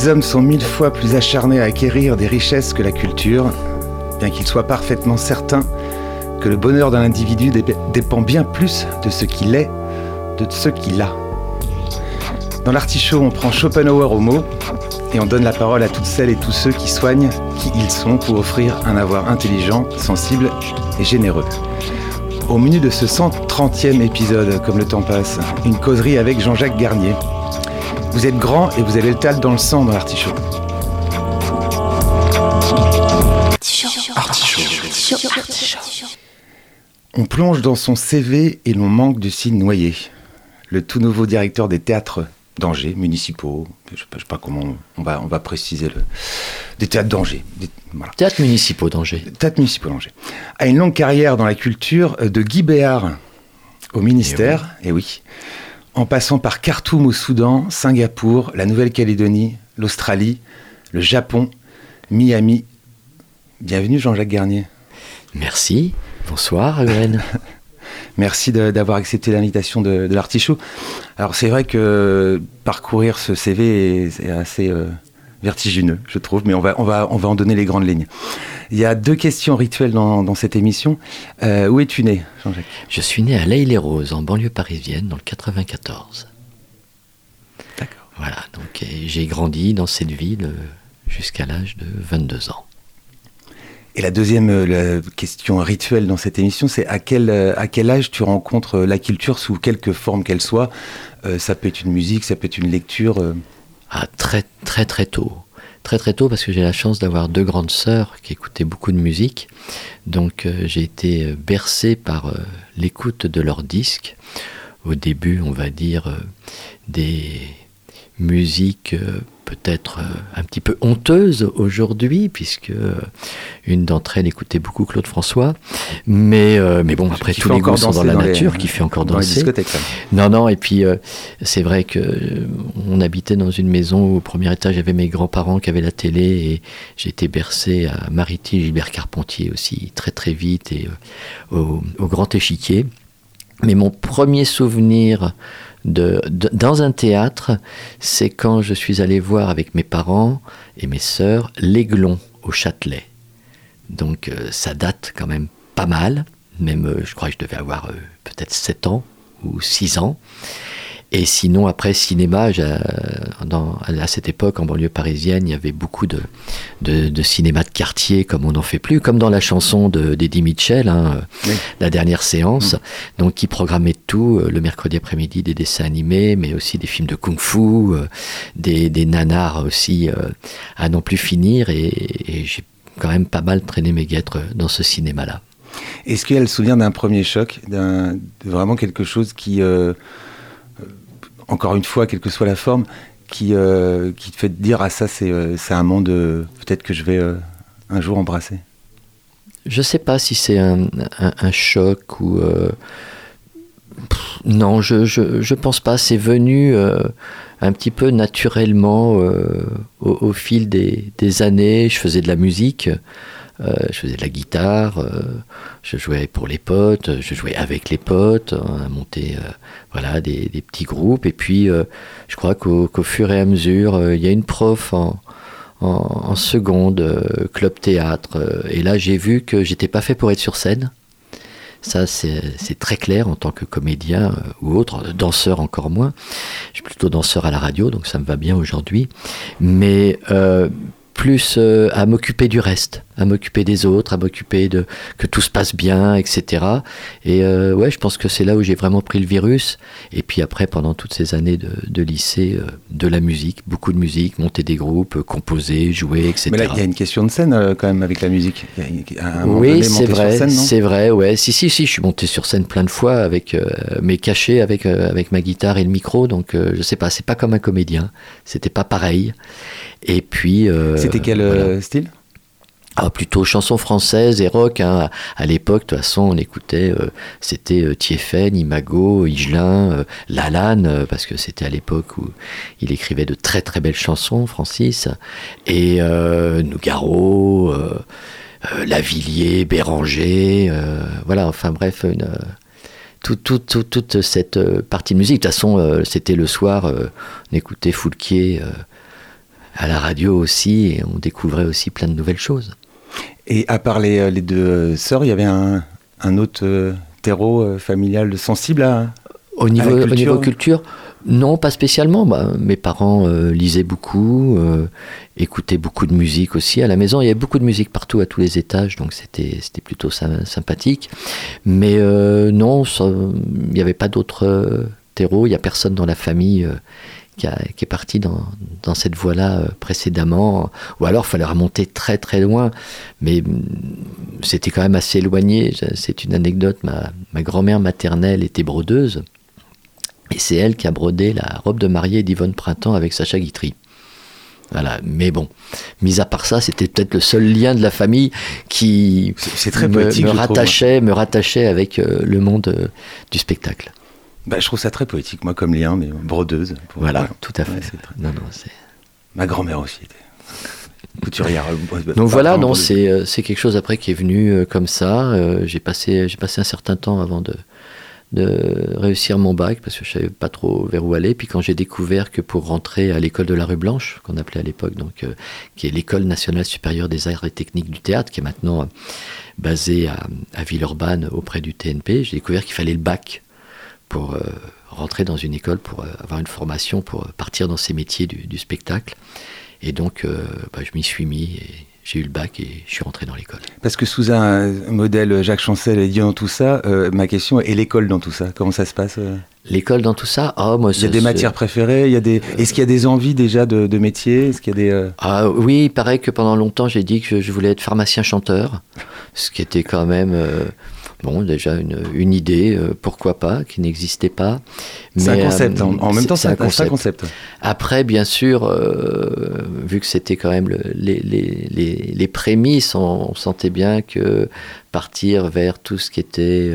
Les hommes sont mille fois plus acharnés à acquérir des richesses que la culture, bien qu'ils soient parfaitement certains que le bonheur d'un individu dépend bien plus de ce qu'il est de ce qu'il a. Dans l'artichaut, on prend Schopenhauer au mot et on donne la parole à toutes celles et tous ceux qui soignent qui ils sont pour offrir un avoir intelligent, sensible et généreux. Au menu de ce 130e épisode, comme le temps passe, une causerie avec Jean-Jacques Garnier, vous êtes grand et vous avez le tal dans le sang dans l'artichaut. On plonge dans son CV et l'on manque du signe noyé. Le tout nouveau directeur des théâtres d'Angers, municipaux, je ne sais, pas comment on va, on va préciser le. Des théâtres d'Angers. Théâtres municipaux d'Angers. Théâtres municipaux d'Angers. A une longue carrière dans la culture de Guy Béard au ministère, et eh oui en passant par Khartoum au Soudan, Singapour, la Nouvelle-Calédonie, l'Australie, le Japon, Miami. Bienvenue Jean-Jacques Garnier. Merci. Bonsoir Gwen. Merci d'avoir accepté l'invitation de, l'artichaut. Alors c'est vrai que parcourir ce CV est, assez euh, vertigineux, je trouve, mais on va, on, va, on va en donner les grandes lignes. Il y a deux questions rituelles dans, cette émission. Euh, où es-tu né, Jean-Jacques? Je suis né à l'Aille-les-Roses, en banlieue parisienne, dans le 94. D'accord. Voilà, donc j'ai grandi dans cette ville euh, jusqu'à l'âge de 22 ans. Et la deuxième euh, question rituelle dans cette émission, c'est à quel, à quel âge tu rencontres la culture sous quelque forme qu'elle soit? Ça peut être une musique, ça peut être une lecture. Ah, très très très tôt très très tôt parce que j'ai la chance d'avoir deux grandes sœurs qui écoutaient beaucoup de musique. Donc euh, j'ai été euh, bercé par euh, l'écoute de leurs disques. Au début, on va dire des musiques peut-être euh, un petit peu honteuse aujourd'hui, puisque euh, une d'entre elles écoutait beaucoup Claude François. Mais, euh, mais bon, après, tous les goûts sont dans la nature, qui fait encore danser. non, non, et puis c'est vrai que on habitait dans une maison où au premier étage, avait mes grands-parents qui avaient la télé, et j'ai été bercé à Mariti, Gilbert Carpentier aussi, très très vite, et au, au Grand Échiquier. Mais mon premier souvenir dans un théâtre, c'est quand je suis allé voir avec mes parents et mes sœurs l'Aiglon au Châtelet. Donc euh, ça date quand même pas mal, même euh, je crois que je devais avoir euh, peut-être 7 ans ou 6 ans. Et sinon, après cinéma, à cette époque, en banlieue parisienne, il y avait beaucoup de, de, cinéma de quartier, comme on n'en fait plus, comme dans la chanson d'Eddie Mitchell, hein, la dernière séance, mm. donc qui programmait tout, euh, le mercredi après-midi, des dessins animés, mais aussi des films de kung-fu, euh, des, des, nanars aussi, euh, à non plus finir, et, j'ai quand même pas mal traîné mes guêtres dans ce cinéma-là. Est-ce qu'elle se souvient d'un premier choc, d'un vraiment quelque chose qui encore une fois, quelle que soit la forme, qui, euh, te fait dire Ah, ça, c'est euh, un monde euh, peut-être que je vais un jour embrasser Je ne sais pas si c'est un, choc ou. non, je, je, pense pas. C'est venu un petit peu naturellement au, fil des, années. Je faisais de la musique. Euh, je faisais de la guitare, euh, je jouais pour les potes, je jouais avec les potes, on a monté euh, voilà, des, petits groupes. Et puis, je crois qu'au fur et à mesure, il y a une prof en, seconde, club théâtre. et là, j'ai vu que j'étais pas fait pour être sur scène. Ça, c'est très clair en tant que comédien ou autre, danseur encore moins. Je suis plutôt danseur à la radio, donc ça me va bien aujourd'hui. Mais plus à m'occuper du reste, à m'occuper des autres, à m'occuper de que tout se passe bien, etc. Et euh, ouais, je pense que c'est là où j'ai vraiment pris le virus. Et puis après, pendant toutes ces années de, de lycée, euh, de la musique, beaucoup de musique, monter des groupes, euh, composer, jouer, etc. Mais là, il y a une question de scène euh, quand même avec la musique. À un oui, c'est vrai, c'est vrai, ouais. Si, si, si, je suis monté sur scène plein de fois avec mes cachets, avec avec ma guitare et le micro. Donc, je sais pas, c'est pas comme un comédien. C'était pas pareil. Et puis. C'était quel voilà. style? Ah, plutôt chanson française et rock. hein. À l'époque, de toute façon, on écoutait, euh, c'était euh, Imago, Higelin, euh, Lalanne, euh, parce que c'était à l'époque où il écrivait de très très belles chansons, Francis, et euh, Nougaro, euh, Lavillier, Béranger, voilà, enfin bref, une, euh, tout- tout- tout- toute cette partie de musique. De toute façon, c'était le soir, on écoutait Foulquier à la radio aussi, et on découvrait aussi plein de nouvelles choses. Et à part les, euh, les deux euh, sœurs, il y avait un, un autre euh, terreau familial sensible à. Au niveau, la au culture niveau culture, non, pas spécialement. Bah, mes parents euh, lisaient beaucoup, euh, écoutaient beaucoup de musique aussi à la maison. Il y avait beaucoup de musique partout, à tous les étages, donc c'était c'était plutôt sy- sympathique. Mais euh, non, ça- il n'y avait pas d'autres terreaux. Il n'y a personne dans la famille qui, a- qui est parti dans, dans cette voie-là euh, précédemment. Ou alors, il fallait remonter très très loin. Mais hum, c'était quand même assez éloigné. C'est une anecdote. Ma, ma grand-mère maternelle était brodeuse. Et c'est elle qui a brodé la robe de mariée d'Yvonne Printemps avec Sacha Guitry. Voilà, mais bon, mis à part ça, c'était peut-être le seul lien de la famille qui C'est c'est très me, rattachait, me rattachait avec euh, le monde euh, du spectacle. Bah, je trouve ça très poétique, moi, comme lien, mais brodeuse. Voilà, tout à fait. Ouais, très- Non, non, Ma grand-mère aussi était couturière. euh, Donc pas voilà, vraiment non, c'est euh, c'est quelque chose après qui est venu euh, comme ça. Euh, j'ai passé j'ai passé un certain temps avant de de réussir mon bac parce que je savais pas trop vers où aller. Puis quand j'ai découvert que pour rentrer à l'école de la rue Blanche, qu'on appelait à l'époque donc euh, qui est l'école nationale supérieure des arts et techniques du théâtre, qui est maintenant euh, basée à, à Villeurbanne auprès du TNP, j'ai découvert qu'il fallait le bac pour euh, rentrer dans une école, pour euh, avoir une formation, pour euh, partir dans ces métiers du, du spectacle. Et donc, bah, je m'y suis mis et j'ai eu le bac et je suis rentré dans l'école. Parce que sous un modèle Jacques Chancel et Dieu dans tout ça, ma question est l'école dans tout ça Comment ça se passe L'école dans tout ça, ah moi, Il y a des matières préférées il y a des... Est-ce qu'il y a des envies déjà de, de métier? Est-ce qu'il y a des... euh, Ah oui, il paraît que pendant longtemps j'ai dit que je voulais être pharmacien-chanteur, ce qui était quand même euh, bon déjà une, une idée, euh, pourquoi pas, qui n'existait pas. C'est un concept. euh, en, en même temps, c'est un, concept. Après, bien sûr, euh, vu que c'était quand même le- les, les, les, les prémices, on, on sentait bien que partir vers tout ce qui était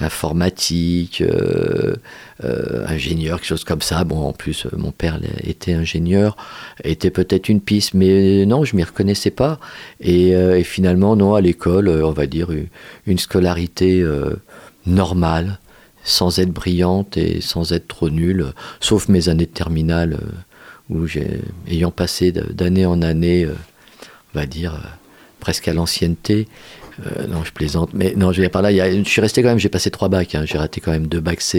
informatique, euh, euh, ingénieur, quelque chose comme ça. Bon, en plus, euh, mon père était ingénieur, était peut-être une piste, mais non, je m'y reconnaissais pas. Et, finalement, non, à l'école, on va dire une, scolarité normale, sans être brillante et sans être trop nulle, sauf mes années de terminale, où j'ai, ayant passé d'année en année, on va dire, presque à l'ancienneté, euh, non, je plaisante, mais non, je vais par là, il y a- je suis resté quand même, j'ai passé trois bacs, hein, j'ai raté quand même deux bacs C,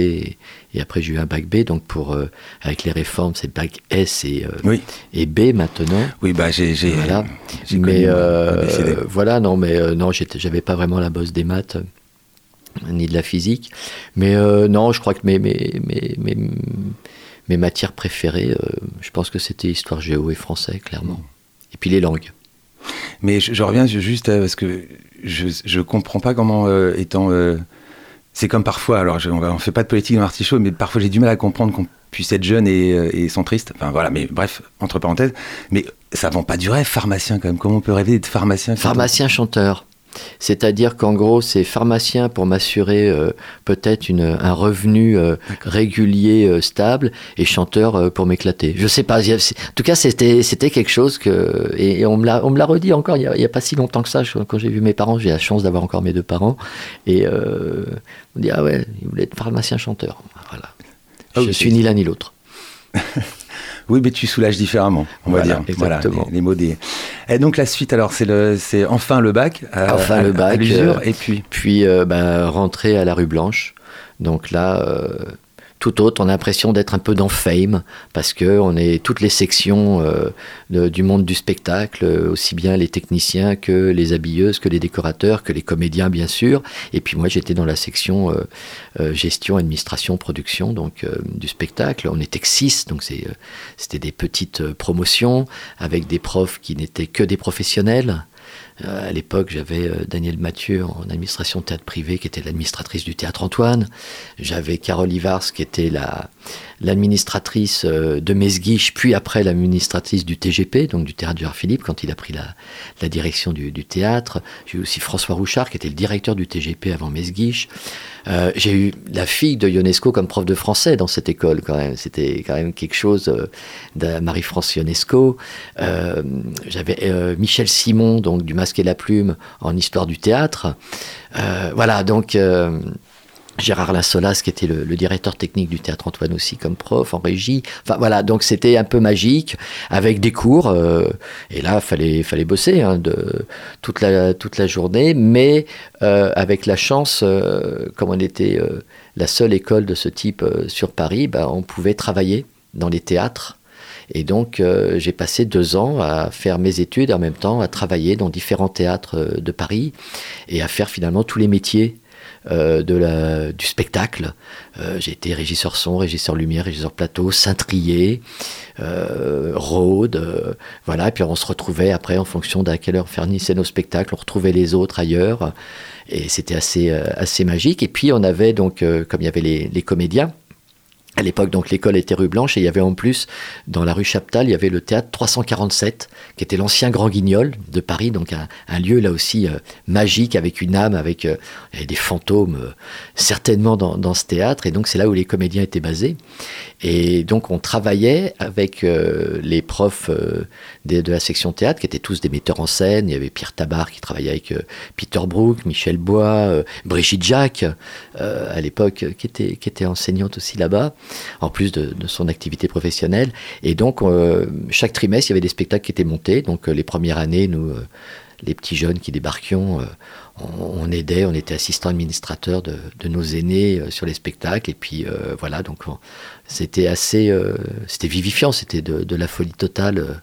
et, et après j'ai eu un bac B, donc pour, euh, avec les réformes, c'est bac S et, euh, Oui, et B maintenant. oui bah, j'ai... Voilà. j'ai Mais voilà, non, mais non, j'avais pas vraiment la bosse des maths ni de la physique. Mais non, je crois que mes, mes, mes, mes, mes matières préférées, je pense que c'était histoire géo et français, clairement. Et puis les langues. Mais je, je reviens juste à- parce que je comprends pas comment euh, étant euh, c'est comme parfois alors je, on, on fait pas de politique dans l'artichaut mais parfois j'ai du mal à comprendre qu'on puisse être jeune et, euh, et centriste. Enfin voilà mais bref entre parenthèses. Mais ça vend pas du rêve pharmacien quand même. Comment on peut rêver d'être pharmacien quand on- Pharmacien chanteur. C'est-à-dire qu'en gros, c'est pharmacien pour m'assurer euh, peut-être un revenu euh, régulier euh, stable et chanteur pour m'éclater. Je sais pas. En tout cas, c'était quelque chose que et, et on me l'a redit encore. Il y, a, pas si longtemps que ça. je- quand j'ai vu mes parents, j'ai la chance d'avoir encore mes deux parents et on dit ah ouais, il voulait être pharmacien chanteur. Voilà. Ah oui, je suis ni l'un ni l'autre. oui mais tu soulages différemment on Voilà, va dire voilà exactement. les, les mots des et donc la suite alors c'est le c'est enfin le bac à- Enfin à- le à bac, l'usure euh, et puis Puis euh, ben, rentrer à la rue Blanche. Donc là, euh, tout autre. On a l'impression d'être un peu dans Fame parce que on est toutes les sections euh, du monde du spectacle, aussi bien les techniciens que les habilleuses, que les décorateurs, que les comédiens bien sûr. Et puis moi j'étais dans la section euh, euh, gestion, administration, production donc du spectacle. On était que six, donc c'était des petites promotions avec des profs qui n'étaient que des professionnels. Euh, à l'époque, j'avais euh, Daniel Mathieu en administration théâtre privé, qui était l'administratrice du théâtre Antoine. J'avais Carole Ivars, qui était la, l'administratrice euh, de Mesguich, puis après l'administratrice du TGP, donc du théâtre Gérard Philippe, quand il a pris la, direction du, du théâtre. J'ai eu aussi François Rouchard, qui était le directeur du TGP avant Mesguich. Euh, j'ai eu la fille de Ionesco comme prof de français dans cette école, quand même. C'était quand même quelque chose euh, de Marie-France Ionesco. J'avais Michel Simon, donc du Masque et la Plume, en histoire du théâtre. voilà, donc Gérard Lassolas, qui était le, directeur technique du théâtre Antoine aussi comme prof en régie. Enfin voilà, donc c'était un peu magique avec des cours. Euh, et là, fallait fallait bosser hein, toute la toute la journée, mais euh, avec la chance, euh, comme on était la seule école de ce type sur Paris, bah, on pouvait travailler dans les théâtres. Et donc, j'ai passé deux ans à faire mes études en même temps à travailler dans différents théâtres de Paris et à faire finalement tous les métiers de la, du spectacle. Euh, j'ai été régisseur son, régisseur lumière, régisseur plateau, cintrier, euh, rôde, voilà. Et puis on se retrouvait après en fonction d'à quelle heure finissait nos spectacles, on retrouvait les autres ailleurs. Et c'était assez, assez magique. Et puis on avait donc, comme il y avait les, les comédiens, à l'époque, donc l'école était rue Blanche et il y avait en plus, dans la rue Chaptal, il y avait le théâtre 347, qui était l'ancien Grand Guignol de Paris, donc un, lieu là aussi euh, magique, avec une âme, avec euh, des fantômes euh, certainement dans, ce théâtre. Et donc c'est là où les comédiens étaient basés. Et donc on travaillait avec les profs de, la section théâtre, qui étaient tous des metteurs en scène. Il y avait Pierre Tabar qui travaillait avec Peter Brook, Michel Bois, Brigitte Jacques, à l'époque, qui était enseignante aussi là-bas en plus de, son activité professionnelle. Et donc, euh, chaque trimestre, il y avait des spectacles qui étaient montés. Donc, euh, les premières années, nous, euh, les petits jeunes qui débarquions, on, aidait, on était assistant administrateur de, nos aînés sur les spectacles. Et puis, voilà, donc c'était assez, c'était vivifiant, c'était de, la folie totale.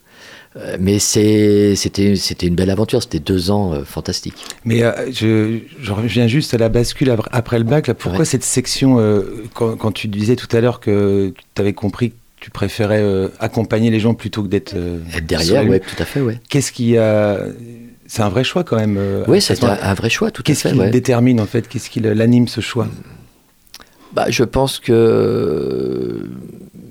Mais c'était une belle aventure, c'était deux ans fantastiques. Mais je, reviens juste à la bascule après le bac. Là, pourquoi cette section, quand, tu disais tout à l'heure que tu avais compris que tu préférais accompagner les gens plutôt que d'être derrière, oui, tout à fait, ouais. Qu'est-ce qui a c'est un vrai choix quand même. oui, c'est un, vrai choix, tout à fait. Qu'est-ce qui détermine en fait? Qu'est-ce qui l'anime ce choix? Bah, Je pense que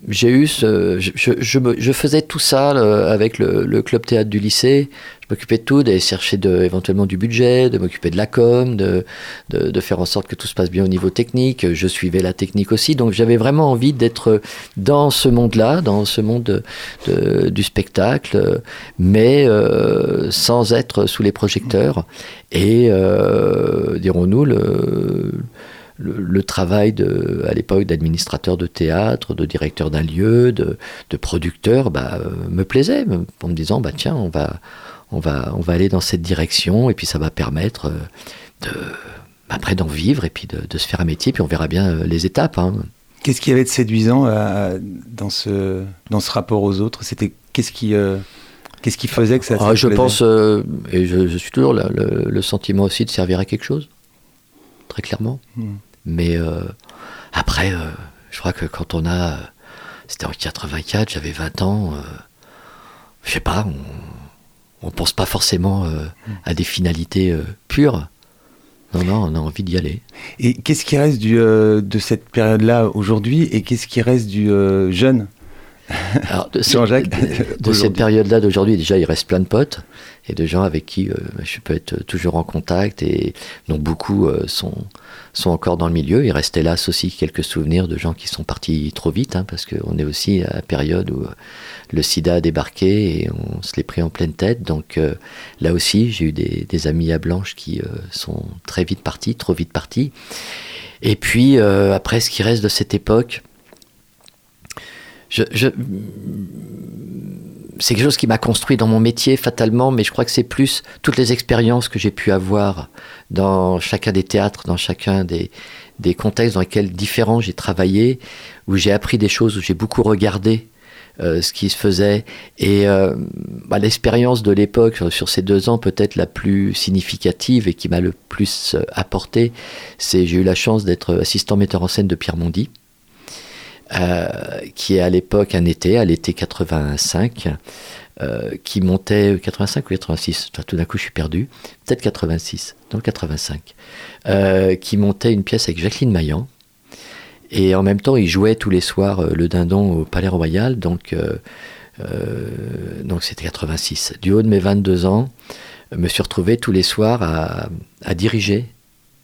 j'ai eu ce, je, je, faisais tout ça avec le, club théâtre du lycée. Je m'occupais de tout, d'aller chercher éventuellement du budget, de m'occuper de la com, de, de, de, faire en sorte que tout se passe bien au niveau technique. Je suivais la technique aussi, donc j'avais vraiment envie d'être dans ce monde-là, dans ce monde du spectacle, mais euh, sans être sous les projecteurs. Et euh, dirons-nous le le, travail de, à l'époque d'administrateur de théâtre, de directeur d'un lieu, de, de producteur, bah, euh, me plaisait, en me disant bah tiens, on va, on va, on va aller dans cette direction et puis ça va permettre euh, de, après d'en vivre et puis de, se faire un métier, puis on verra bien euh, les étapes. Hein. Qu'est-ce qui avait de séduisant dans ce dans ce rapport aux autres? C'était qu'est-ce qui Qu'est-ce qui faisait que ça, ah, Je pense, et je, suis toujours le, le, sentiment aussi de servir à quelque chose très clairement. Hmm. Mais euh, après, euh, je crois que quand on a. C'était en 84, j'avais 20 ans. Euh, je sais pas, on, on pense pas forcément à des finalités pures. Non, non, on a envie d'y aller. Et qu'est-ce qui reste de cette période-là aujourd'hui et qu'est-ce qui reste du jeune? alors, de, Jean-Jacques, de, cette période-là d'aujourd'hui, déjà, il reste plein de potes et de gens avec qui euh, je peux être toujours en contact et dont beaucoup euh, sont, sont encore dans le milieu. Il reste hélas aussi quelques souvenirs de gens qui sont partis trop vite, hein, parce qu'on est aussi à la période où le sida a débarqué et on se l'est pris en pleine tête. Donc euh, là aussi, j'ai eu des, des, amis à Blanche qui sont très vite partis, trop vite partis. Et puis, après, ce qui reste de cette époque, c'est quelque chose qui m'a construit dans mon métier fatalement, mais je crois que c'est plus toutes les expériences que j'ai pu avoir dans chacun des théâtres, dans chacun des, contextes dans lesquels différents j'ai travaillé, où j'ai appris des choses, où j'ai beaucoup regardé euh, ce qui se faisait. Et euh, bah, l'expérience de l'époque, sur ces deux ans, peut-être la plus significative et qui m'a le plus euh, apporté, c'est j'ai eu la chance d'être assistant metteur en scène de Pierre Mondy. Qui est à l'époque un été, à l'été 85, qui montait 85 ou 86, tout d'un coup je suis perdu, peut-être 86, non 85, qui montait une pièce avec Jacqueline Maillan, et en même temps, il jouait tous les soirs euh, le dindon au Palais Royal, donc euh, euh, donc c'était 86. Du haut de mes 22 ans, je me suis retrouvé tous les soirs à, à diriger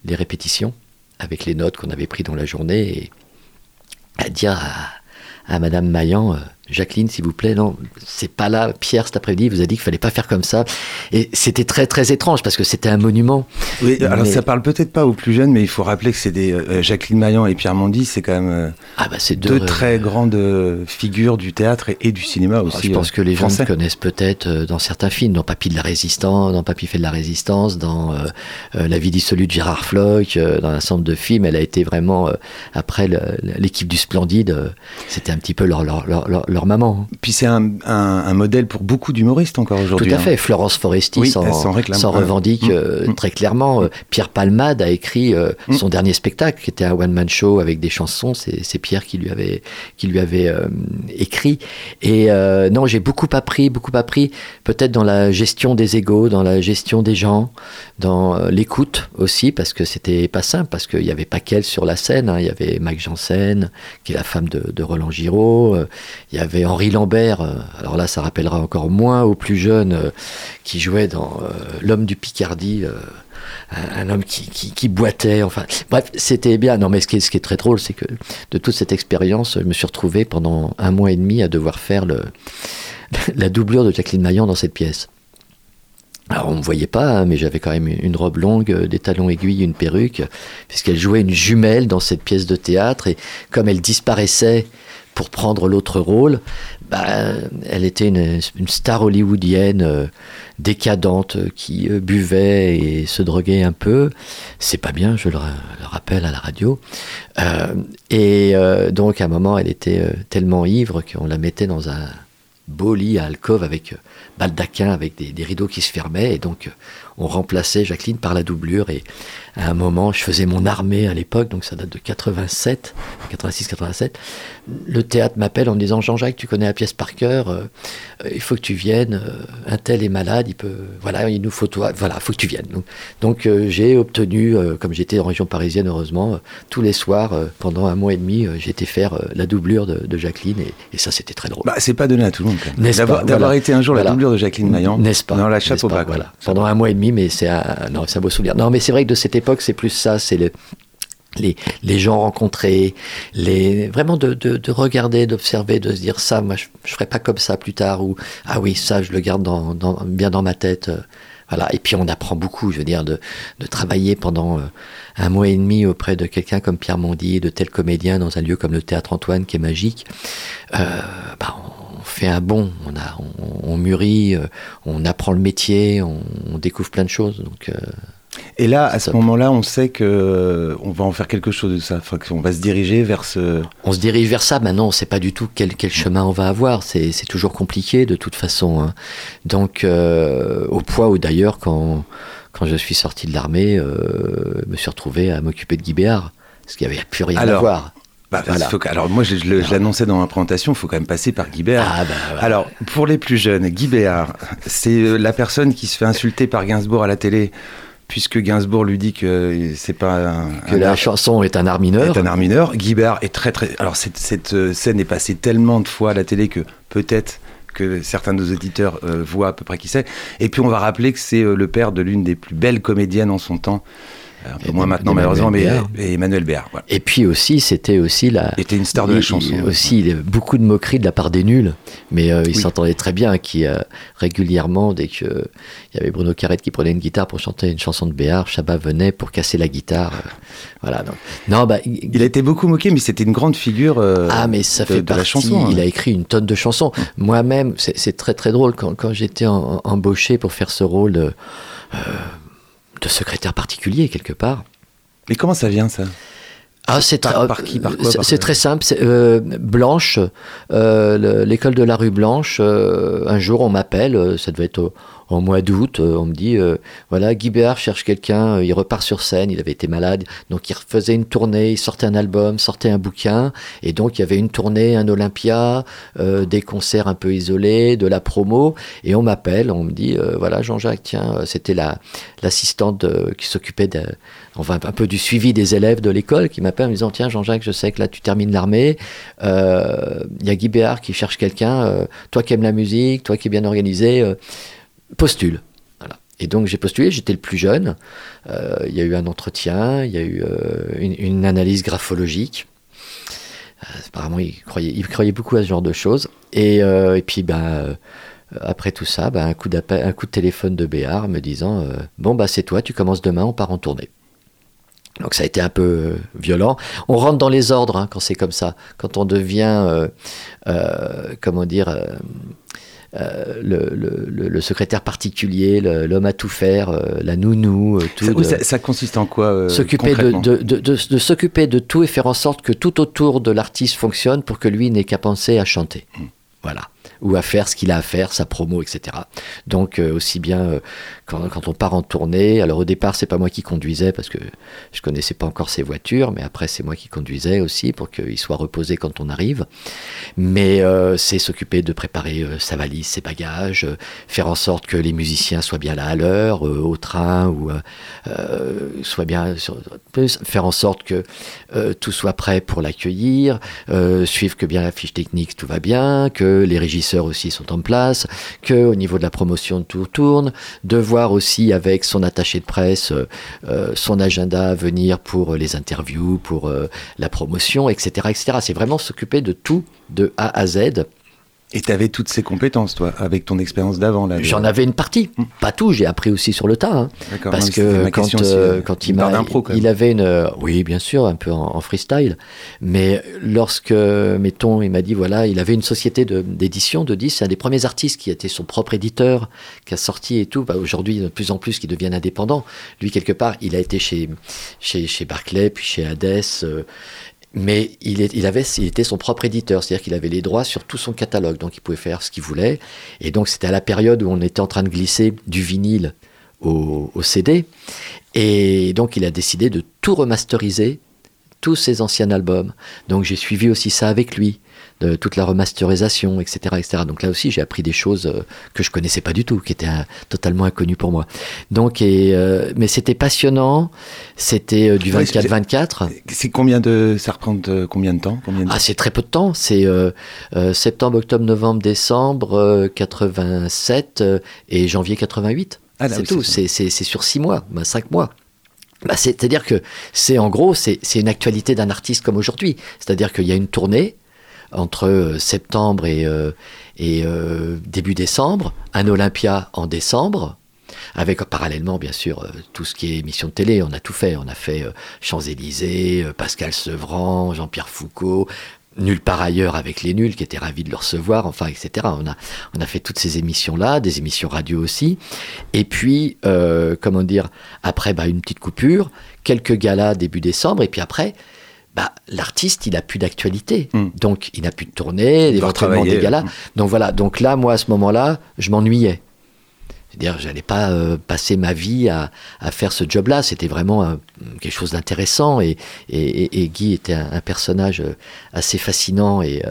les répétitions avec les notes qu'on avait prises dans la journée à dire à, à Madame Maillan, Jacqueline, s'il vous plaît, non, c'est pas là. Pierre, cet après-midi, vous a dit qu'il fallait pas faire comme ça. Et c'était très, très étrange parce que c'était un monument. Oui, alors ça parle peut-être pas aux plus jeunes, mais il faut rappeler que c'est des euh, Jacqueline Maillan et Pierre Mondy, c'est quand même euh, ah bah deux, très grandes euh, figures du théâtre et, du cinéma ah, aussi. je pense que les gens connaissent peut-être dans certains films, dans Papy de la Résistance, dans Papy fait de la Résistance, dans La vie dissolue de Gérard Floch, dans un centre de films. Elle a été vraiment, après l'équipe du Splendide, c'était un petit peu leur, leur, leur, leur maman. Puis c'est un, un, modèle pour beaucoup d'humoristes encore aujourd'hui. Tout à hein. fait. Florence Foresti s'en revendique mm. Euh, mm. très clairement. Euh, Pierre Palmade a écrit euh, mm. son dernier spectacle, qui était un one-man show avec des chansons. C'est Pierre qui lui avait, qui lui avait écrit. Et non, j'ai beaucoup appris, beaucoup appris, peut-être dans la gestion des égaux, dans la gestion des gens, dans l'écoute aussi, parce que c'était pas simple, parce qu'il n'y avait pas qu'elle sur la scène. Hein. Il y avait Mike Janssen, qui est la femme de, de Roland Giraud. Il y avait Henri Lambert, euh, alors là ça rappellera encore moins aux plus jeunes, euh, qui jouait dans euh, L'homme du Picardie un, homme qui, boitait. Enfin, bref, c'était bien. Non, mais ce qui, est, qui très drôle, c'est que de toute cette expérience, je me suis retrouvé pendant un mois et demi à devoir faire la doublure de Jacqueline Maillan dans cette pièce. Alors on ne me voyait pas, hein, mais j'avais quand même une robe longue, des talons aiguilles, une perruque, puisqu'elle jouait une jumelle dans cette pièce de théâtre, et comme elle disparaissait pour prendre l'autre rôle, bah, elle était une, star hollywoodienne euh, décadente qui euh, buvait et se droguait un peu. C'est pas bien, je le, rappelle à la radio. Euh, et donc à un moment, elle était tellement ivre qu'on la mettait dans un beau lit à alcôve avec baldaquin, avec des, des, rideaux qui se fermaient. Et donc on remplaçait Jacqueline par la doublure. Et à un moment, je faisais mon armée à l'époque, donc ça date de 87, 86-87. Le théâtre m'appelle en me disant Jean-Jacques, tu connais la pièce par cœur, euh, il faut que tu viennes. Euh, un tel est malade, il peut, voilà, il nous faut toi, voilà, il faut que tu viennes. Donc, euh, j'ai obtenu, comme j'étais en région parisienne, heureusement, tous les soirs pendant un mois et demi, j'étais faire la doublure de, Jacqueline et, ça c'était très drôle. Bah, c'est pas donné à tout le monde. D'avoir été un jour la doublure de Jacqueline Maillan. N'est-ce pas Non, la chapeau bas. Voilà. Pendant un mois et demi, mais c'est un, non, un beau souvenir. Non, mais c'est vrai que de cette époque, c'est plus ça, c'est le, les, les, gens rencontrés, les, vraiment de, de, de regarder, d'observer, de se dire ça, moi je, ne ferai pas comme ça plus tard, ou ah oui, ça je le garde bien dans ma tête. Euh, voilà. Et puis on apprend beaucoup, je veux dire, de, de travailler pendant euh, un mois et demi auprès de quelqu'un comme Pierre Mondy, de tels comédiens dans un lieu comme le Théâtre Antoine qui est magique. Euh, bah, on fait un bond, on, a, on, on mûrit, euh, on apprend le métier, on, on, découvre plein de choses. Donc, et là, à ce moment-là, on sait que euh, on va en faire quelque chose de ça. Enfin, on va se diriger vers ce. On se dirige vers ça. Maintenant, on ne sait pas du tout quel, quel chemin on va avoir. C'est toujours compliqué de toute façon. Hein. Donc, euh, au point où d'ailleurs, quand, quand je suis sorti de l'armée, euh, je me suis retrouvé à m'occuper de Guy Béard, parce qu'il n'y avait plus rien à voir. Bah, alors moi, je, l'annonçais dans ma présentation, il faut quand même passer par Guy Béard. Ah, bah, alors, pour les plus jeunes, Guy Béard, c'est la personne qui se fait insulter par Gainsbourg à la télé puisque Gainsbourg lui dit que c'est pas un, que la chanson est un art mineur. Est un art mineur. Guibert est très très. Alors cette, cette, euh, scène est passée tellement de fois à la télé que peut-être que certains de nos auditeurs euh, voient à peu près qui c'est. Et puis on va rappeler que c'est euh, le père de l'une des plus belles comédiennes en son temps. Un peu moins maintenant, malheureusement, mais Emmanuel Béard. Et puis aussi, c'était aussi la. était une star de la chanson. aussi, il beaucoup de moqueries de la part des nuls, mais il s'entendait très bien, qui régulièrement, dès qu'il y avait Bruno Carrette qui prenait une guitare pour chanter une chanson de Béard, Chabat venait pour casser la guitare. voilà. Donc, non, bah, il a été beaucoup moqué, mais c'était une grande figure. ah, mais ça fait de la chanson. Il hein. a écrit une tonne de chansons. Moi-même, c'est très très drôle quand, quand j'étais embauché pour faire ce rôle euh, de secrétaire particulier quelque part. Mais comment ça vient ça? Ah, c'est par, qui, par quoi C'est très simple. Euh, Blanche, euh, l'école de la rue Blanche. un jour, on m'appelle. Ça devait être en mois d'août, euh, on me dit euh, voilà, Guy Béard cherche quelqu'un, euh, il repart sur scène, il avait été malade, donc il faisait une tournée, il sortait un album, sortait un bouquin, et donc il y avait une tournée, un Olympia, des concerts un peu isolés, de la promo, et on m'appelle, on me dit voilà, Jean-Jacques, tiens, c'était la l'assistante qui s'occupait de, enfin, un peu du suivi des élèves de l'école qui en me disant tiens Jean-Jacques, je sais que là tu termines l'armée, il y a Guy Béard qui cherche quelqu'un, toi qui aimes la musique, toi qui es bien organisé postule. Et donc j'ai postulé, j'étais le plus jeune. Euh, il y a eu un entretien, il y a eu euh, une, analyse graphologique. Euh, apparemment, il croyait, beaucoup à ce genre de choses. Et, puis, ben, après tout ça, ben, un, coup un coup de téléphone de Béard me disant Bon, bah, c'est toi, tu commences demain, on part en tournée. Donc ça a été un peu violent. On rentre dans les ordres hein, quand c'est comme ça. Quand on devient, comment dire euh, le, secrétaire particulier, l'homme à tout faire, euh, la nounou, euh, tout. Ça, consiste en quoi S'occuper de, de, s'occuper de tout et faire en sorte que tout autour de l'artiste fonctionne pour que lui n'ait qu'à penser à chanter. Hmm. Voilà ou à faire ce qu'il a à faire, sa promo, etc. Donc euh, aussi bien euh, quand, on part en tournée, alors au départ c'est pas moi qui conduisais parce que je connaissais pas encore ses voitures, mais après c'est moi qui conduisais aussi pour qu'il soit reposé quand on arrive. Mais euh, c'est s'occuper de préparer sa valise, ses bagages, faire en sorte que les musiciens soient bien là à l'heure, au train ou soient bien, faire en sorte que tout soit prêt pour l'accueillir, suivre que bien la fiche technique tout va bien, que les régisseurs aussi sont en place, que au niveau de la promotion tout tourne, de voir aussi avec son attaché de presse euh, euh, son agenda à venir pour les interviews, pour euh, la promotion, etc., etc. C'est vraiment s'occuper de tout de A à Z et tu avais toutes ces compétences, toi, avec ton expérience d'avant là. J'en avais une partie, hmm. pas tout. J'ai appris aussi sur le tas, hein. parce que quand, euh, quand il m'a, il avait une, oui, bien sûr, un peu en, freestyle, mais lorsque, mettons, il m'a dit voilà, il avait une société d'édition de, 10 c'est un des premiers artistes qui été son propre éditeur, qui a sorti et tout. Bah, aujourd'hui, de plus en plus, qui deviennent indépendants. Lui, quelque part, il a été chez chez, chez Barclay, puis chez Hades. Euh, mais il, avait, il était son propre éditeur, c'est-à-dire qu'il avait les droits sur tout son catalogue, donc il pouvait faire ce qu'il voulait. Et donc c'était à la période où on était en train de glisser du vinyle au, au CD, et donc il a décidé de tout remasteriser, tous ses anciens albums. Donc j'ai suivi aussi ça avec lui de toute la remasterisation, etc., etc. Donc là aussi, j'ai appris des choses euh, que je connaissais pas du tout, qui étaient euh, totalement inconnues pour moi. Donc, et, euh, mais c'était passionnant. C'était du 24-24. C'est combien de, ça reprend combien de temps combien Ah, c'est très peu de temps. C'est septembre, octobre, novembre, décembre 87 et janvier 88. Ah, c'est tout. C'est sur six mois, bah, cinq mois. Bah, c'est-à-dire que c'est en gros, c'est une actualité d'un artiste comme aujourd'hui. C'est-à-dire qu'il y a une tournée, entre euh, septembre et, euh, euh, début décembre, un Olympia en décembre, avec parallèlement bien sûr tout ce qui est émission de télé, on a tout fait, on a fait Champs-Élysées, Pascal Sevran, Jean-Pierre Foucault, Nulle part ailleurs avec les nuls qui étaient ravis de le recevoir, enfin etc. On a, on a fait toutes ces émissions-là, des émissions radio aussi. Et puis, comment dire, après bah, une petite coupure, quelques galas début décembre, et puis après, bah, l'artiste, il a plus d'actualité. Hmm. Donc, il n'a plus de tournée, éventuellement des galas. Donc voilà, donc là, moi, à ce moment-là, je m'ennuyais. C'est-à-dire, je n'allais pas euh, passer ma vie à, à faire ce job-là. C'était vraiment euh, quelque chose d'intéressant. Et, et, et, Guy était un, personnage euh, assez fascinant et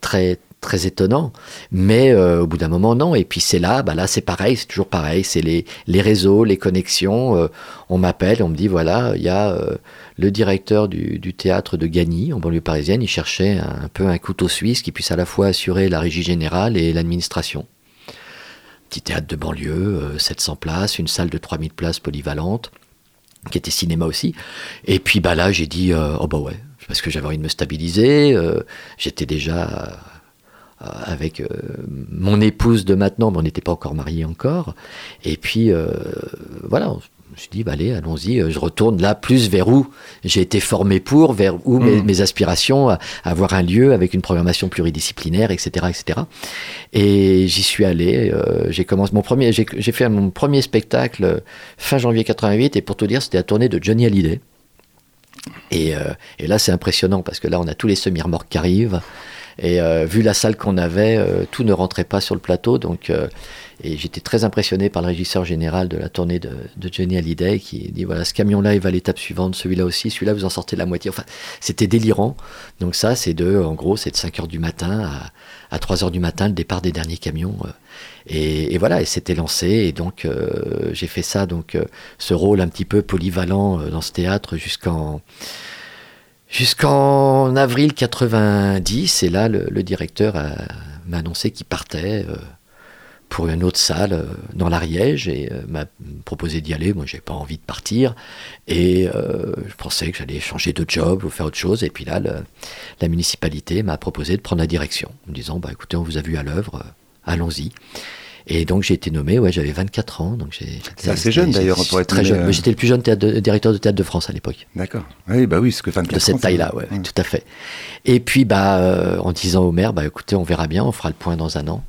très, très étonnant. Mais au bout d'un moment, non. Et puis c'est là, bah là c'est pareil, c'est toujours pareil. C'est les, les réseaux, les connexions. on m'appelle, on me dit, voilà, il y a le directeur du, théâtre de Gagny, en banlieue parisienne, il cherchait un, peu un couteau suisse qui puisse à la fois assurer la régie générale et l'administration. Petit théâtre de banlieue, 700 euh, places, une salle de 3000 places polyvalente, qui était cinéma aussi. Et puis bah là, j'ai dit, euh, oh bah ouais, parce que j'avais envie de me stabiliser. euh, J'étais déjà avec mon épouse de maintenant, mais on n'était pas encore mariés encore. Et puis voilà, me suis dit, bah, allez, allons-y, euh, je retourne là plus vers où j'ai été formé pour, vers où mes, Mm. mes aspirations, à, à avoir un lieu avec une programmation pluridisciplinaire, etc. etc. Et j'y suis allé, euh, j'ai commencé mon premier, j'ai fait mon premier spectacle euh, fin janvier 88, et pour tout dire, c'était la tournée de Johnny Hallyday. Et, euh, et là, c'est impressionnant parce que là, on a tous les semi-remorques qui arrivent. Et euh, vu la salle qu'on avait, euh, tout ne rentrait pas sur le plateau. Donc, euh, et j'étais très impressionné par le régisseur général de la tournée de, de Johnny Hallyday qui dit voilà, ce camion-là, il va à l'étape suivante, celui-là aussi, celui-là, vous en sortez la moitié. Enfin, c'était délirant. Donc, ça, c'est de, en gros, c'est de 5 heures du matin à, à 3 heures du matin, le départ des derniers camions. euh. et, et voilà, et c'était lancé. Et donc, euh, j'ai fait ça, donc, euh, ce rôle un petit peu polyvalent dans ce théâtre jusqu'en. Jusqu'en avril 90, et là, le, directeur m'a annoncé qu'il partait euh, pour une autre salle euh, dans l'Ariège et euh, m'a proposé d'y aller. Moi, j'ai pas envie de partir et je pensais que j'allais changer de job ou faire autre chose. Et puis là, la municipalité m'a proposé de prendre la direction, en me disant bah écoutez, on vous a vu à l'œuvre, allons-y. Et donc j'ai été nommé, ouais, j'avais 24 ans, donc C'est assez jeune, d'ailleurs, pour être très jeune. euh, J'étais le plus jeune théâtre de- directeur de théâtre de France à l'époque D'accord. Oui, bah oui, que 24 de cette ans, taille-là, ouais, tout à fait. Et puis, bah, euh, en disant au maire, bah, écoutez, on verra bien, on fera le point dans un an.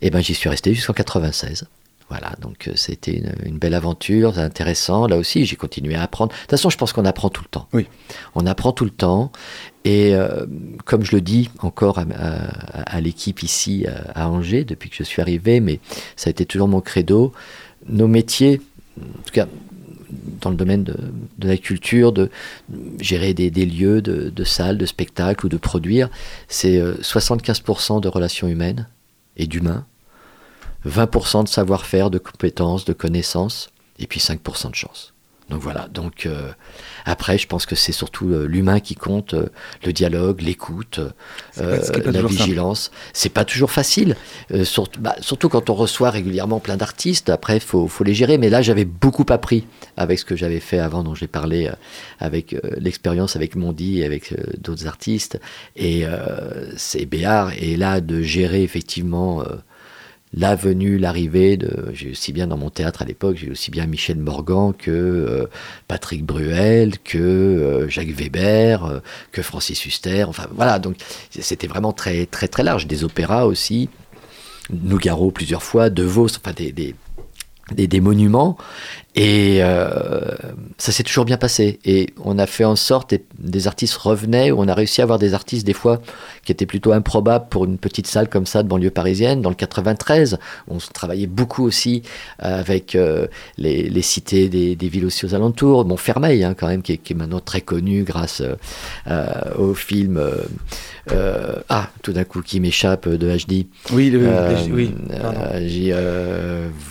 Et ben, j'y suis resté jusqu'en 96. Voilà, donc euh, c'était une, une belle aventure, c'est intéressant. Là aussi, j'ai continué à apprendre. De toute façon, je pense qu'on apprend tout le temps. Oui. On apprend tout le temps. Et euh, comme je le dis encore à, à- à l'équipe ici à, à Angers, depuis que je suis arrivé, mais ça a été toujours mon credo, nos métiers, en tout cas dans le domaine de, de la culture, de gérer des, des lieux, de, de salles, de spectacles ou de produire, c'est euh, 75% de relations humaines et d'humains, 20% de savoir-faire, de compétences, de connaissances, et puis 5% de chance. Donc voilà, donc euh, après je pense que c'est surtout euh, l'humain qui compte, euh, le dialogue, l'écoute, euh, la vigilance. C'est pas toujours facile, surtout, bah, surtout quand on reçoit régulièrement plein d'artistes, après il faut, faut les gérer, mais là j'avais beaucoup appris avec ce que j'avais fait avant, dont j'ai parlé euh, avec l'expérience avec Mondi et avec d'autres artistes, et euh, c'est Béard, et là de gérer effectivement... la venue, l'arrivée de, j'ai aussi bien dans mon théâtre à l'époque, j'ai aussi bien Michel Morgan que euh, Patrick Bruel, que euh, Jacques Weber, euh, que Francis Huster. Enfin voilà, donc c'était vraiment très très très large. Des opéras aussi, Nougaro plusieurs fois, De Vos, enfin des, des, des, des monuments. Et euh, ça s'est toujours bien passé. Et on a fait en sorte, et des artistes revenaient, ou on a réussi à avoir des artistes des fois qui étaient plutôt improbables pour une petite salle comme ça de banlieue parisienne. Dans le 93, on travaillait beaucoup aussi euh, avec euh, les, les cités des, des villes aussi aux alentours. Montfermeil, hein, quand même, qui est, qui est maintenant très connu grâce euh, euh, au film. euh, ah, tout d'un coup, qui m'échappe de HD. Oui, le- oui.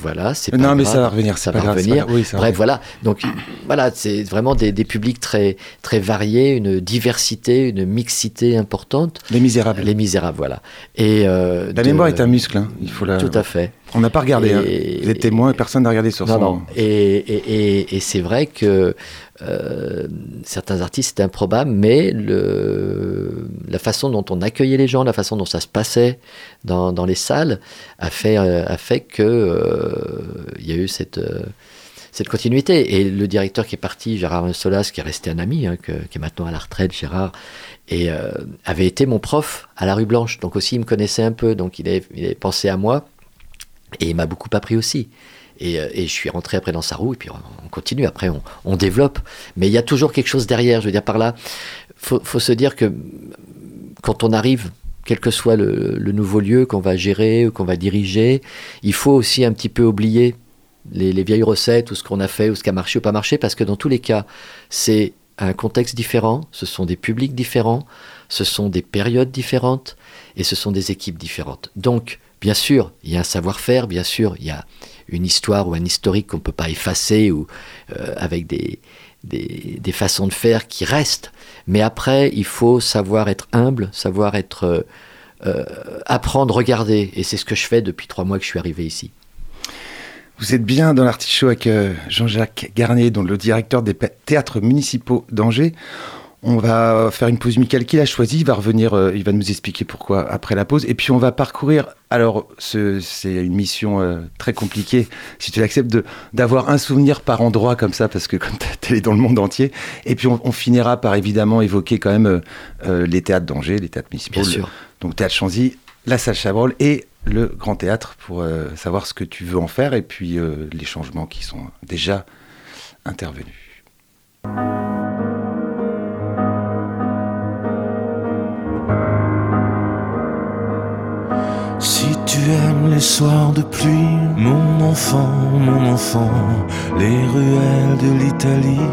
voilà, c'est pas Non, mais grave. ça va revenir, ça va revenir. Oui, Bref, voilà. Donc, voilà, c'est vraiment des, des publics très, très variés, une diversité, une mixité importante. Les Misérables. Les Misérables, voilà. Et euh, La de- mémoire est un muscle, hein. il faut la... Tout à fait. On n'a pas regardé, hein. Et- vous êtes témoin, personne n'a regardé sur Non, son... non. Et, et, et, et c'est vrai que euh, certains artistes c'était improbable, mais le, la façon dont on accueillait les gens, la façon dont ça se passait dans, dans les salles, a fait, euh, a fait que euh, il y a eu cette, euh, cette continuité. Et le directeur qui est parti, Gérard Solas, qui est resté un ami, hein, qui est maintenant à la retraite, Gérard, et euh, avait été mon prof à la rue Blanche. Donc aussi, il me connaissait un peu, donc il avait, pensé à moi. Et il m'a beaucoup appris aussi. Et, euh, et je suis rentré après dans sa roue, et puis on, on continue, après on, développe. Mais il y a toujours quelque chose derrière, je veux dire par là, faut, faut se dire que quand on arrive, quel que soit le nouveau lieu qu'on va gérer, ou qu'on va diriger, il faut aussi un petit peu oublier les, les vieilles recettes, ou ce qu'on a fait, ou ce qui a marché ou pas marché, parce que dans tous les cas, c'est un contexte différent, ce sont des publics différents, ce sont des périodes différentes, et ce sont des équipes différentes. Donc, bien sûr, il y a un savoir-faire, bien sûr, il y a une histoire ou un historique qu'on ne peut pas effacer, ou euh, avec des, des, des façons de faire qui restent. Mais après, il faut savoir être humble, savoir être... euh, euh, apprendre, regarder. Et c'est ce que je fais depuis trois mois que je suis arrivé ici. Vous êtes bien dans l'artichaut avec euh, Jean-Jacques Garnier, donc le directeur des théâtres municipaux d'Angers. On va faire une pause musicale qu'il a choisie. Il va revenir, euh, il va nous expliquer pourquoi après la pause. Et puis on va parcourir. Alors, c'est une mission euh, très compliquée, si tu l'acceptes, d'avoir un souvenir par endroit comme ça, parce que comme tu es dans le monde entier. Et puis on, finira par évidemment évoquer quand même les théâtres d'Angers, les théâtres municipaux. Bien sûr. donc Théâtre Chanzy, la salle Chabrol et le Grand Théâtre pour euh, savoir ce que tu veux en faire et puis euh, les changements qui sont déjà intervenus. Si tu aimes les soirs de pluie, mon enfant, mon enfant, les ruelles de l'Italie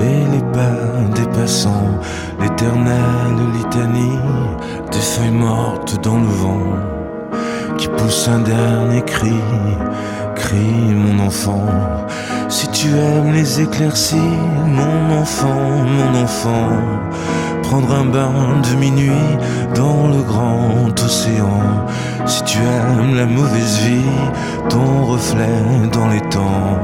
et les pas des passants, l'éternelle litanie des feuilles mortes dans le vent qui pousse un dernier cri, crie mon enfant. Si tu aimes les éclaircies, mon enfant, mon enfant, prendre un bain de minuit dans le grand océan. Si tu aimes la mauvaise vie, ton reflet dans les temps.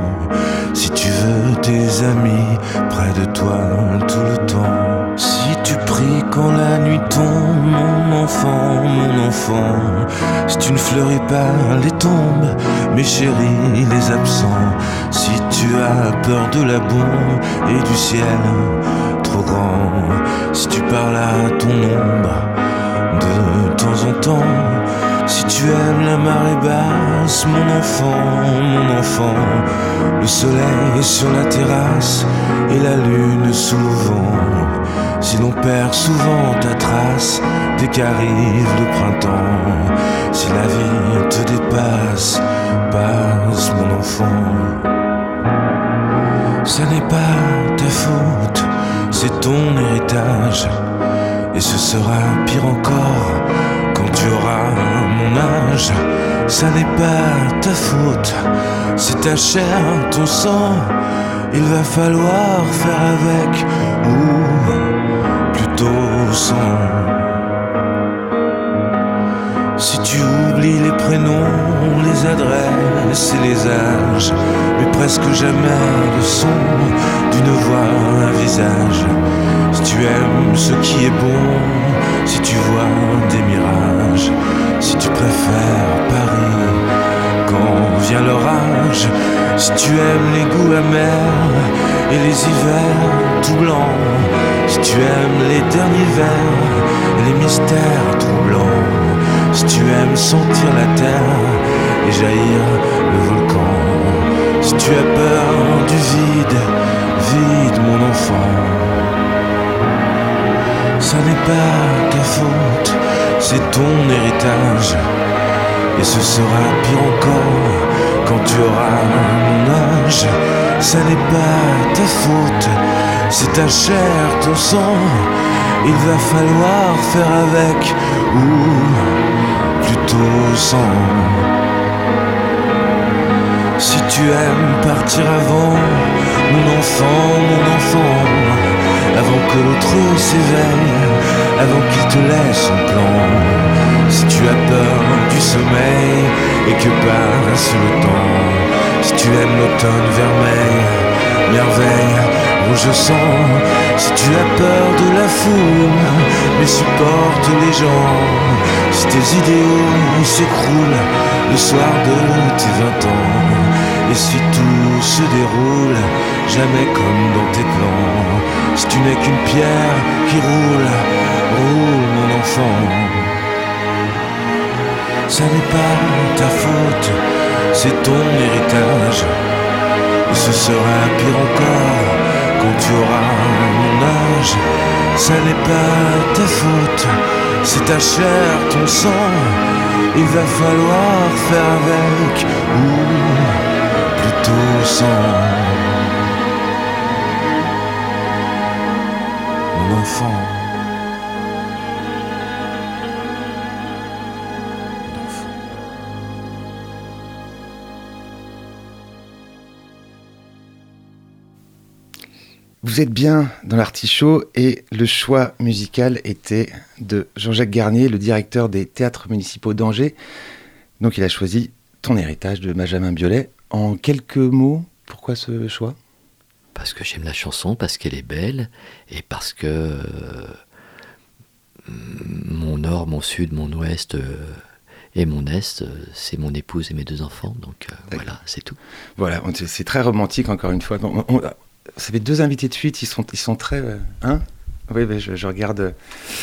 Si tu veux tes amis près de toi tout le temps. Si tu pries quand la nuit tombe, enfant, mon enfant. Si tu ne fleuris pas les tombes, mes chéris, les absents. Si tu as peur de la bombe et du ciel trop grand. Si tu parles à ton ombre de temps en temps. Tu aimes la marée basse, mon enfant, mon enfant, le soleil sur la terrasse et la lune sous le vent. Si l'on perd souvent ta trace dès qu'arrive le printemps, si la vie te dépasse, passe mon enfant. Ça n'est pas ta faute, c'est ton héritage. Et ce sera pire encore Ça n'est pas ta faute, c'est ta chair, ton sang. Il va falloir faire avec ou plutôt sans. Si tu oublies les prénoms, les adresses et les âges, mais presque jamais le son d'une voix, un visage. Si tu aimes ce qui est bon, si tu vois des mirages, si tu préfères Paris quand vient l'orage, si tu aimes les goûts amers et les hivers tout si tu aimes les derniers vers et les mystères troublants, si tu aimes sentir la terre et jaillir le volcan, si tu as peur du vide, vide mon enfant. Ça n'est pas ta faute, c'est ton héritage. Et ce sera pire encore quand tu auras mon âge. Ça n'est pas ta faute, c'est ta chair, ton sang. Il va falloir faire avec ou plutôt sans. Si tu aimes partir avant, mon enfant, mon enfant, avant que l'autre s'éveille, avant qu'il te laisse son plan. Si tu as peur du sommeil et que passe le temps, si tu aimes l'automne vermeil, merveille, rouge sang, si tu as peur de la foule, mais supporte les gens, si tes idéaux s'écroulent le soir de tes vingt ans, et si tout se déroule jamais comme dans tes plans, si tu n'es qu'une pierre qui roule, roule mon enfant. Ça n'est pas ta faute, c'est ton héritage. Et ce sera pire encore quand tu auras mon âge. Ça n'est pas ta faute, c'est ta chair, ton sang. Il va falloir faire avec ou plutôt sans. Mon enfant. Vous êtes bien dans l'artichaut et le choix musical était de Jean-Jacques Garnier, le directeur des théâtres municipaux d'Angers. Donc il a choisi Ton héritage de Benjamin Biolay. En quelques mots, pourquoi ce choix? Parce que j'aime la chanson, parce qu'elle est belle, et parce que euh, mon nord, mon sud, mon ouest euh, et mon est, euh, c'est mon épouse et mes deux enfants. Donc euh, voilà, c'est tout. Voilà, c'est très romantique encore une fois. On- on- ça fait deux invités de suite, ils sont, ils sont très... euh, hein? Oui, je, je regarde,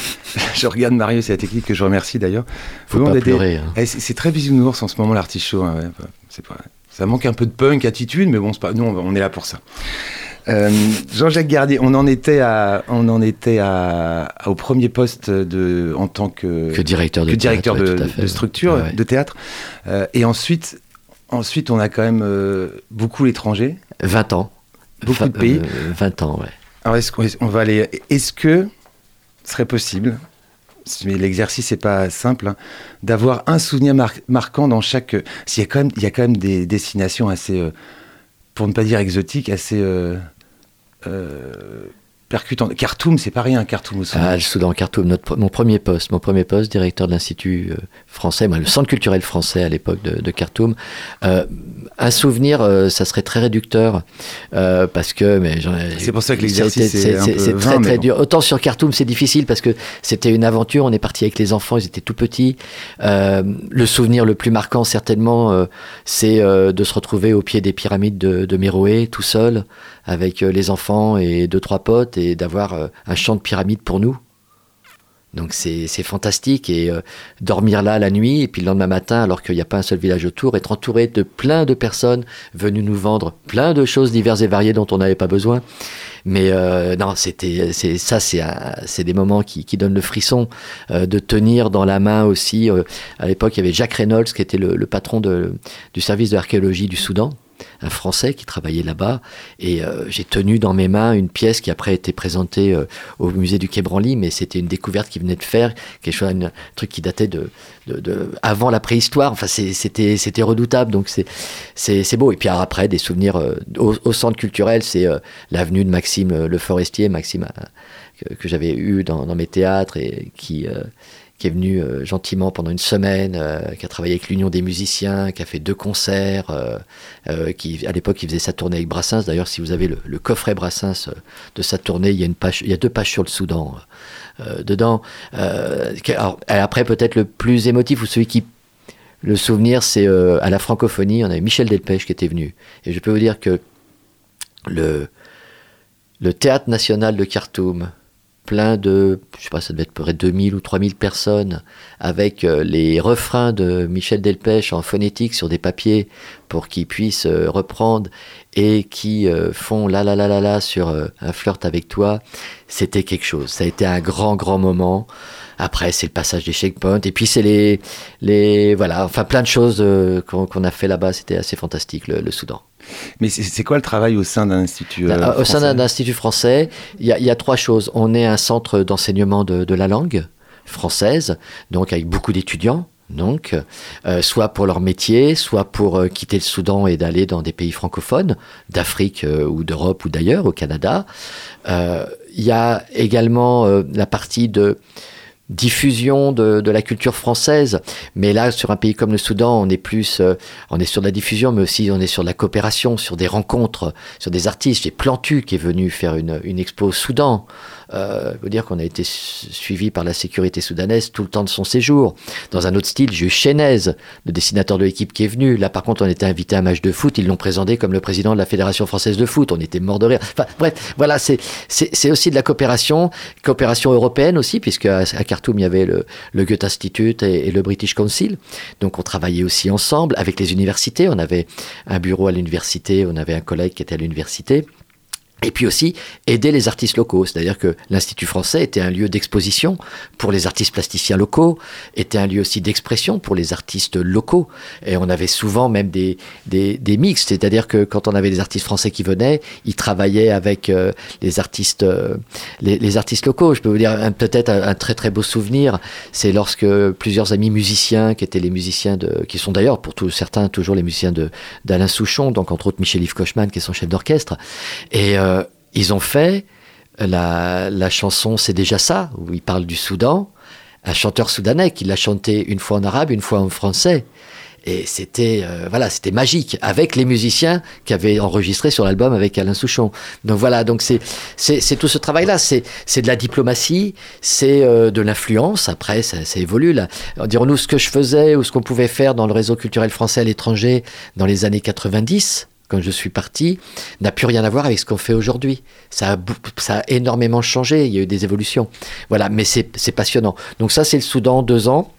je regarde Marius et la technique que je remercie d'ailleurs. Faut Vous pas pleurer. hein. Eh, c'est très bisounours en ce moment l'artichaut. hein, ouais, bah, c'est pas- ça manque un peu de punk, attitude, mais bon, c'est pas, nous on, est là pour ça. Euh, Jean-Jacques Gardier, on en était à, on en était à, à- au premier poste de, en tant que, Que directeur de que directeur théâtre, de, ouais, fait, structure, ouais. de théâtre. Euh, et ensuite, ensuite, on a quand même euh, beaucoup l'étranger, 20 ans. Beaucoup de pays. euh, 20 ans, ouais. Alors, est-ce qu'on on va aller. Est-ce que ce serait possible, mais l'exercice n'est pas simple, hein, d'avoir un souvenir mar- marquant dans chaque. S'il y a quand même, il y a quand même des destinations assez, euh, pour ne pas dire exotiques, assez euh, euh, percutantes. Khartoum, c'est pas rien, Khartoum au Soudan. Ah, le Soudan, Khartoum, notre, mon premier poste, mon premier poste, directeur de l'Institut euh, français, moi, le Centre culturel français à l'époque de, de Khartoum. Un souvenir, euh, ça serait très réducteur, euh, parce que... mais j'en ai- C'est pour ça que l'exercice c'est- très très bon. dur. Autant sur Khartoum, c'est difficile parce que c'était une aventure. On est parti avec les enfants, ils étaient tout petits. Euh, le souvenir le plus marquant, certainement, euh, c'est euh, de se retrouver au pied des pyramides de, de Méroé, tout seul, avec les enfants et deux trois potes, et d'avoir un champ de pyramides pour nous. Donc c'est fantastique et euh, dormir là la nuit et puis le lendemain matin alors qu'il n'y a pas un seul village autour, être entouré de plein de personnes venues nous vendre plein de choses diverses et variées dont on n'avait pas besoin. Mais euh, non, c'était ça c'est des moments qui, donnent le frisson euh, de tenir dans la main aussi. à l'époque il y avait Jacques Reynolds qui était le, patron du service de l'archéologie du Soudan un Français qui travaillait là-bas. Et euh, j'ai tenu dans mes mains une pièce qui après a été présentée euh, au musée du Quai Branly, mais c'était une découverte qu'il venait de faire, quelque chose, un truc qui datait de, de, avant la préhistoire. Enfin, c'était c'était redoutable, donc c'est beau. Et puis après, des souvenirs euh, au, centre culturel, c'est l'avenue de Maxime Le Forestier, Maxime que, j'avais eu dans, mes théâtres et qui qui est venu euh, gentiment pendant une semaine, euh, qui a travaillé avec l'Union des musiciens, qui a fait deux concerts, euh, qui à l'époque il faisait sa tournée avec Brassens. D'ailleurs, si vous avez le, coffret Brassens de sa tournée, il y a deux pages sur le Soudan dedans. Après peut-être le plus émotif ou celui qui le souvenir, c'est à la francophonie, on avait Michel Delpech qui était venu. Et je peux vous dire que le théâtre national de Khartoum, plein de, je sais pas, ça devait être près de 2000 ou 3000 personnes, avec euh, les refrains de Michel Delpech en phonétique sur des papiers pour qu'ils puissent euh, reprendre et qui euh, font la la la la la sur un flirt avec toi, c'était quelque chose. Ça a été un grand grand moment. Après, c'est le passage des checkpoints. Et puis, c'est les, les. Voilà, enfin, plein de choses qu'on a fait là-bas. C'était assez fantastique, le Soudan. Mais c'est quoi le travail au sein d'un institut euh, Euh, Au sein d'un institut français, il y, a- il y a trois choses. On est un centre d'enseignement de, de la langue française, donc avec beaucoup d'étudiants. Donc, euh, soit pour leur métier, soit pour euh, quitter le Soudan et d'aller dans des pays francophones, d'Afrique euh, ou d'Europe ou d'ailleurs, au Canada. Il y a également la partie de diffusion de, de la culture française. Mais là, sur un pays comme le Soudan, on est plus, euh, on est sur la diffusion, mais aussi on est sur la coopération, sur des rencontres, sur des artistes. J'ai Plantu qui est venu faire une, une expo au Soudan. Euh, je veux dire qu'on a été su- suivi par la sécurité soudanaise tout le temps de son séjour. Dans un autre style, j'ai eu le dessinateur de l'équipe qui est venu. Là, par contre, on était invité à un match de foot. Ils l'ont présenté comme le président de la Fédération française de foot. On était mort de rire. Enfin, bref, voilà, c'est c'est aussi de la coopération, coopération européenne aussi, puisque à, Khartoum, il y avait le, le Goethe Institute et le British Council. Donc, on travaillait aussi ensemble avec les universités. On avait un bureau à l'université, on avait un collègue qui était à l'université. Et puis aussi aider les artistes locaux, c'est-à-dire que l'Institut français était un lieu d'exposition pour les artistes plasticiens locaux, était un lieu aussi d'expression pour les artistes locaux. Et on avait souvent même des, des, des c'est-à-dire que quand on avait des artistes français qui venaient, ils travaillaient avec euh, les artistes euh, les, les artistes locaux. Je peux vous dire peut-être un, très très beau souvenir, c'est lorsque plusieurs amis musiciens qui étaient les musiciens de, qui sont d'ailleurs pour tous certains toujours les musiciens d'Alain Souchon, donc entre autres Michel-Yves Kochman qui est son chef d'orchestre, et euh, ils ont fait la, la chanson C'est déjà ça, où il parle du Soudan, un chanteur soudanais qui l'a chanté une fois en arabe, une fois en français. Et c'était euh, voilà, c'était magique avec les musiciens qui avaient enregistré sur l'album avec Alain Souchon. Donc voilà, donc c'est tout ce travail-là. C'est c'est de la diplomatie, c'est euh, de l'influence. Après, ça, ça évolue là. Dirons-nous ce que je faisais ou ce qu'on pouvait faire dans le réseau culturel français à l'étranger dans les années 90 quand je suis parti, n'a plus rien à voir avec ce qu'on fait aujourd'hui. Ça a, ça a énormément changé, il y a eu des évolutions. Voilà, mais c'est passionnant. Donc ça, c'est le Soudan, deux ans.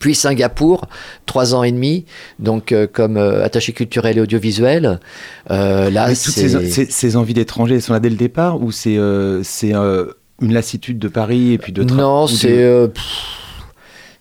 Puis Singapour, trois ans et demi, donc euh, comme euh, attaché culturel et audiovisuel. Euh, là, toutes ces, ces, envies d'étranger, sont là dès le départ ou c'est c'est une lassitude de Paris et puis de Non, c'est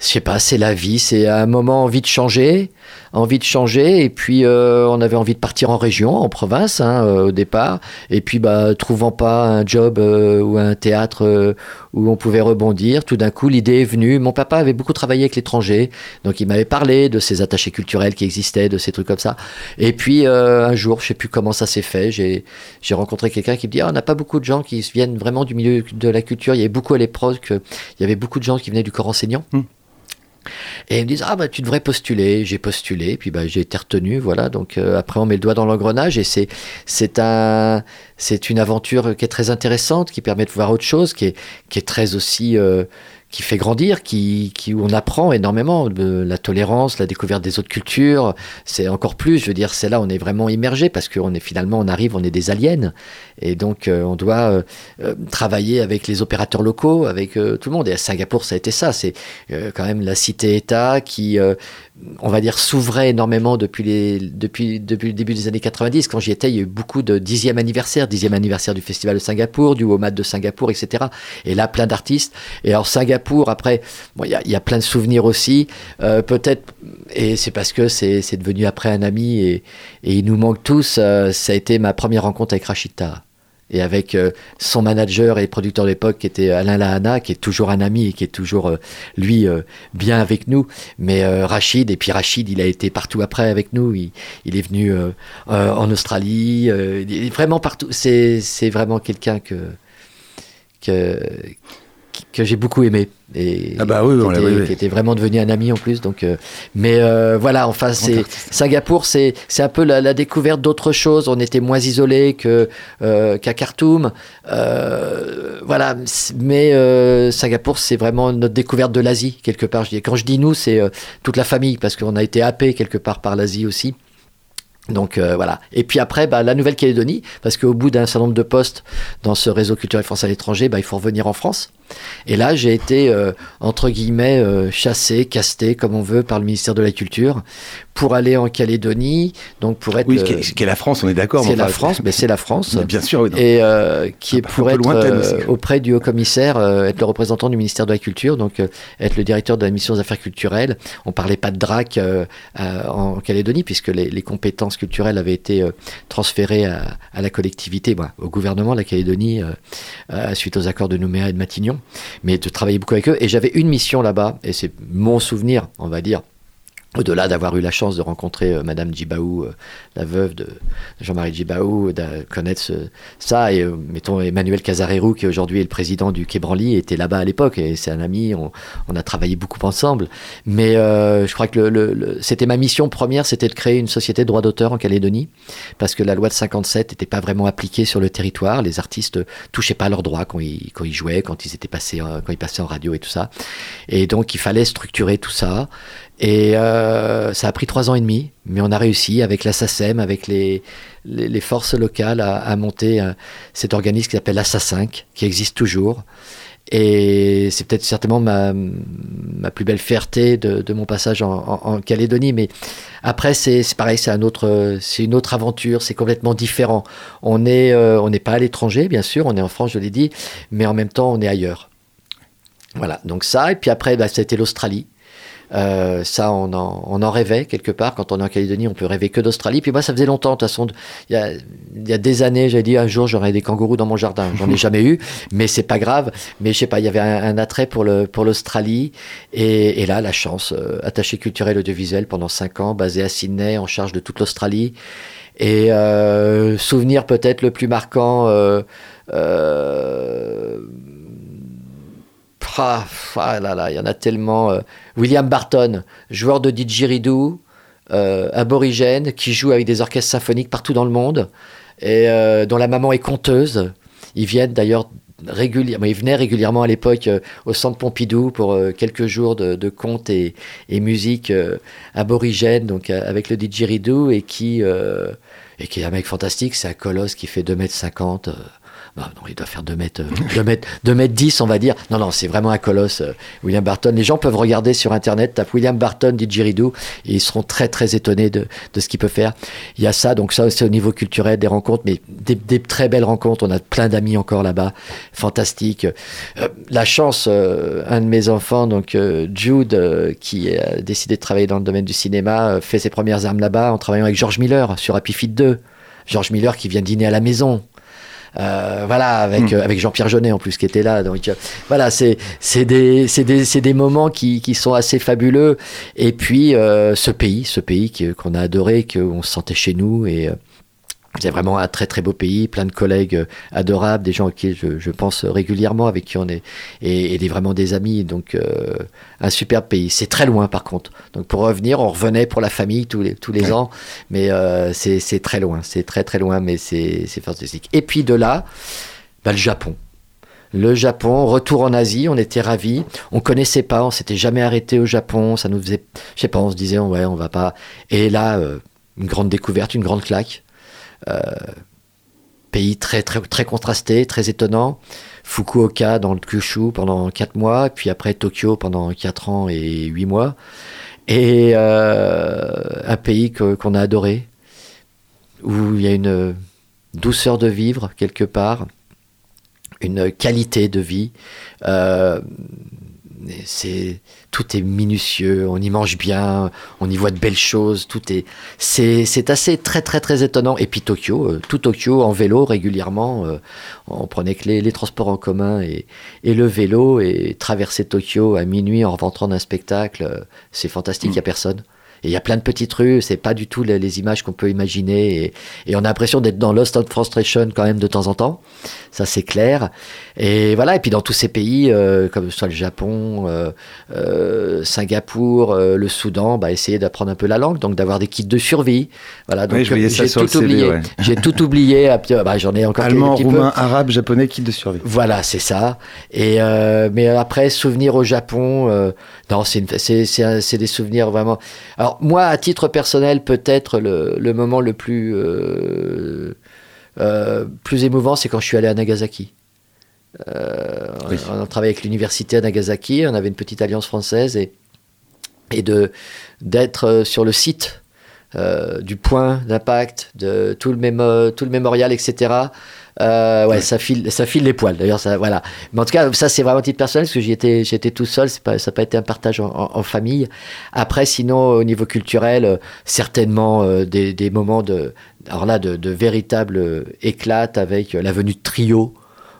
je sais pas, c'est la vie, c'est un moment envie de changer, envie de changer, et puis euh, on avait envie de partir en région, en province hein, euh, au départ, et puis bah trouvant pas un job euh, ou un théâtre où on pouvait rebondir, tout d'un coup l'idée est venue. Mon papa avait beaucoup travaillé avec l'étranger, donc il m'avait parlé de ces attachés culturels qui existaient, de ces trucs comme ça. Et puis un jour, je sais plus comment ça s'est fait, j'ai rencontré quelqu'un qui me dit ah, on n'a pas beaucoup de gens qui viennent vraiment du milieu de la culture. Il y avait beaucoup à l'époque, il y avait beaucoup de gens qui venaient du corps enseignant. Hum. Et ils me disent ah bah tu devrais postuler. J'ai postulé, puis bah j'ai été retenu, voilà. Donc euh, après on met le doigt dans l'engrenage et c'est c'est un c'est une aventure qui est très intéressante, qui permet de voir autre chose, qui est qui est très aussi euh, qui fait grandir, qui, qui, où on apprend énormément la tolérance, la découverte des autres cultures. C'est encore plus, je veux dire, c'est là on est vraiment immergé parce qu'on est finalement, on arrive, on est des aliens. Et donc, euh, on doit euh, euh, travailler avec les opérateurs locaux, avec tout le monde. Et à Singapour, ça a été ça. C'est quand même la cité-État qui on va dire, s'ouvrait énormément depuis, les, depuis, depuis le début des années 90. Quand j'y étais, il y a eu beaucoup de dixième anniversaire, dixième anniversaire du Festival de Singapour, du WOMAD de Singapour, etc. Et là, plein d'artistes. Et alors, Singapour, après, il y, a, plein de souvenirs aussi. Euh, peut-être, et c'est parce que c'est devenu après un ami et, il nous manque tous, euh, ça a été ma première rencontre avec Rachita et avec euh, son manager et producteur de l'époque qui était Alain Lahana, qui est toujours un ami et qui est toujours, lui, bien avec nous. Mais Rachid, et puis Rachid, il a été partout après avec nous. Il, est venu en Australie, vraiment partout. C'est vraiment quelqu'un que, que, que j'ai beaucoup aimé. Et ah bah oui, qui, était, qui, était, vraiment devenu un ami en plus donc euh, mais euh, voilà enfin c'est Singapour c'est c'est un peu la, la découverte d'autres choses. On était moins isolé que euh, qu'à Khartoum. Euh, voilà mais euh, Singapour c'est vraiment notre découverte de l'Asie quelque part. Je dis quand je dis nous c'est euh, toute la famille parce qu'on a été happé quelque part par l'Asie aussi donc euh, voilà. Et puis après, bah, la Nouvelle-Calédonie, parce qu'au bout d'un certain nombre de postes dans ce réseau culturel français à l'étranger, bah, il faut revenir en France. Et là, j'ai été, euh, entre guillemets, euh, chassé, casté, comme on veut, par le ministère de la Culture, pour aller en Calédonie, donc pour être... Oui, ce qui est la France, on est d'accord. C'est la France, mais c'est la France. bien sûr, oui. Et euh, qui est pour être euh, auprès du haut-commissaire, euh, être le représentant du ministère de la Culture, donc être le directeur de la mission des affaires culturelles. On parlait pas de DRAC en Calédonie, puisque les, les, compétences culturelles avaient été transférées à, à, la collectivité, bah, au gouvernement de la Calédonie, suite aux accords de Nouméa et de Matignon mais de travailler beaucoup avec eux. Et j'avais une mission là-bas, et c'est mon souvenir, on va dire, au-delà d'avoir eu la chance de rencontrer euh, Madame Djibaou, euh, la veuve de Jean-Marie Djibaou, de connaître ça, et euh, mettons Emmanuel Casarerou, qui aujourd'hui est le président du Quai Branly, était là-bas à l'époque, et c'est un ami, on, a travaillé beaucoup ensemble. Mais euh, je crois que le, le, c'était ma mission première, c'était de créer une société de droit d'auteur en Calédonie, parce que la loi de 57 n'était pas vraiment appliquée sur le territoire, les artistes touchaient pas leurs droits quand ils, quand ils jouaient, quand ils étaient passés, quand ils passaient en radio et tout ça. Et donc il fallait structurer tout ça. Et euh, ça a pris trois ans et demi, mais on a réussi avec la SACEM, avec les, forces locales, à, monter euh, cet organisme qui s'appelle l'ASSA5, qui existe toujours. Et c'est peut-être certainement ma, plus belle fierté de, mon passage en, en, Calédonie. Mais après, c'est pareil, c'est une autre aventure, c'est complètement différent. Euh, on n'est pas à l'étranger, bien sûr, on est en France, je l'ai dit, mais en même temps, on est ailleurs. Voilà, donc ça. Et puis après, bah, c'était l'Australie. Euh, ça, on en, rêvait quelque part. Quand on est en Calédonie, on peut rêver que d'Australie. Puis moi, ça faisait longtemps. De toute façon, il y a, des années, j'avais dit un jour, j'aurais des kangourous dans mon jardin. J'en ai jamais eu, mais c'est pas grave. Mais je sais pas, il y avait un, attrait pour l'Australie. Et, là, la chance, euh, attaché culturel audiovisuel pendant cinq ans, basé à Sydney, en charge de toute l'Australie. Et euh, souvenir peut-être le plus marquant. Ah, ah, là là, il y en a tellement. Euh, William Barton, joueur de didgeridoo, aborigènes qui jouent avec des orchestres symphoniques partout dans le monde et dont la maman est conteuse. Ils viennent d'ailleurs régulièrement, il venait régulièrement à l'époque euh, au centre Pompidou pour euh, quelques jours de, de contes et, musique euh, aborigène, donc avec le didgeridoo et qui, et qui est un mec fantastique. C'est un colosse qui fait 2m50. Bah, non, il doit faire 2 mètres, 2 euh, mètres, 2 mètres 10, on va dire. Non, non, c'est vraiment un colosse, euh, William Barton. Les gens peuvent regarder sur Internet, tape William Barton, didgeridoo, et ils seront très, très étonnés de, de ce qu'il peut faire. Il y a ça, donc ça, c'est au niveau culturel, des rencontres, mais des, des très belles rencontres. On a plein d'amis encore là-bas, fantastique. Euh, la chance, un de mes enfants, donc Jude, qui a décidé de travailler dans le domaine du cinéma, fait ses premières armes là-bas en travaillant avec George Miller sur Happy Feet 2. George Miller qui vient dîner à la maison. Euh, voilà, avec, hmm. euh, avec Jean-Pierre Jeunet en plus qui était là. Donc euh, voilà, c'est des, des, des moments qui, qui sont assez fabuleux. Et puis ce pays, ce pays qu'on a adoré, qu'on se sentait chez nous et c'est vraiment un très très beau pays, plein de collègues euh, adorables, des gens qui je, je pense régulièrement, avec qui on est, et, des, vraiment des amis. Donc euh, un superbe pays. C'est très loin par contre. Donc pour revenir, on revenait pour la famille tous les, tous les ans, mais euh, c'est très loin. C'est très très loin, mais c'est fantastique. Et puis de là, bah, le Japon. Le Japon, retour en Asie, on était ravis. On connaissait pas, on s'était jamais arrêté au Japon. Ça nous faisait, je sais pas, on se disait ouais, on va pas. Et là, une grande découverte, une grande claque. Euh, pays très, très, très contrasté, très étonnant. Fukuoka dans le Kyushu pendant 4 mois, puis après Tokyo pendant 4 ans et 8 mois. Et euh, un pays qu'on a adoré, où il y a une douceur de vivre quelque part, une qualité de vie. Euh, c'est tout est minutieux, on y mange bien, on y voit de belles choses, tout est c'est assez très très très étonnant. Et puis Tokyo, euh, tout Tokyo en vélo régulièrement, euh, on prenait que les, transports en commun et, et, le vélo et traverser Tokyo à minuit en rentrant d'un spectacle, euh, c'est fantastique, il n'y a mm. personne. Il y a plein de petites rues, c'est pas du tout les, images qu'on peut imaginer. Et, on a l'impression d'être dans Lost of Frustration quand même de temps en temps. Ça, c'est clair. Et voilà, et puis dans tous ces pays, euh, comme soit le Japon, euh, euh, Singapour, le Soudan, bah, essayer d'apprendre un peu la langue, donc d'avoir des kits de survie. Voilà, donc j'ai tout, oublié. J'ai tout oublié. Bah, J'en ai encore Allemand, roumain, arabe, japonais, kit de survie. Voilà, c'est ça. Et mais après, souvenir au Japon, non, c'est des souvenirs vraiment. Alors moi, à titre personnel, peut-être le, moment le plus euh, euh, plus émouvant, c'est quand je suis allé à Nagasaki. Euh, on, a travaillé avec l'université à Nagasaki, on avait une petite alliance française et et de d'être sur le site du point d'impact, de tout le, tout le mémorial, etc. Euh, ouais, ça file, ça file les poils. D'ailleurs, ça, voilà. Mais en tout cas, ça c'est vraiment titre personnel parce que j'étais, j'étais tout seul. C'est pas, ça n'a pas été un partage en, famille. Après, sinon, au niveau culturel, euh, certainement euh, des, des, moments de, alors là, de, de véritable éclat avec la venue de trio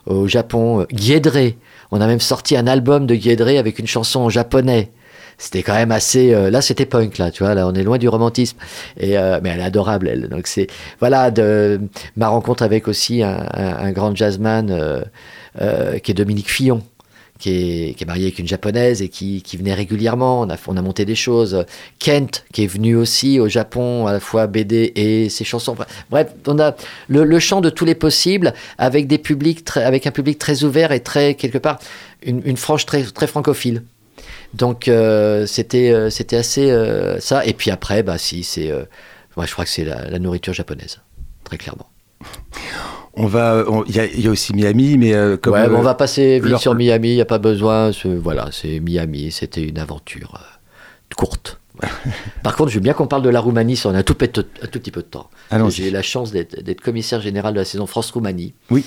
au Japon, Guédré. On a même sorti un album de Guédré avec une chanson en japonais c'était quand même assez euh, là c'était punk là tu vois là on est loin du romantisme et euh, mais elle est adorable elle donc c'est voilà de ma rencontre avec aussi un, grand jazzman euh, qui est Dominique Fillon qui est, qui est, marié avec une japonaise et qui, qui, venait régulièrement. On a, on a monté des choses. Kent, qui est venu aussi au Japon, à la fois BD et ses chansons. Bref, on a le, le champ de tous les possibles avec des publics, avec un public très ouvert et très quelque part une, une frange très, très francophile. Donc euh, c'était euh, c'était assez euh, ça. Et puis après, bah si c'est, je crois que c'est la, nourriture japonaise, très clairement. On va, il y, a aussi Miami, mais comme ouais, on va passer vite sur Miami. Il n'y a pas besoin. Voilà, c'est Miami. C'était une aventure courte. Par contre, je veux bien qu'on parle de la Roumanie si on a un tout, un tout petit peu de temps. J'ai eu la chance d'être commissaire général de la saison France-Roumanie. Oui.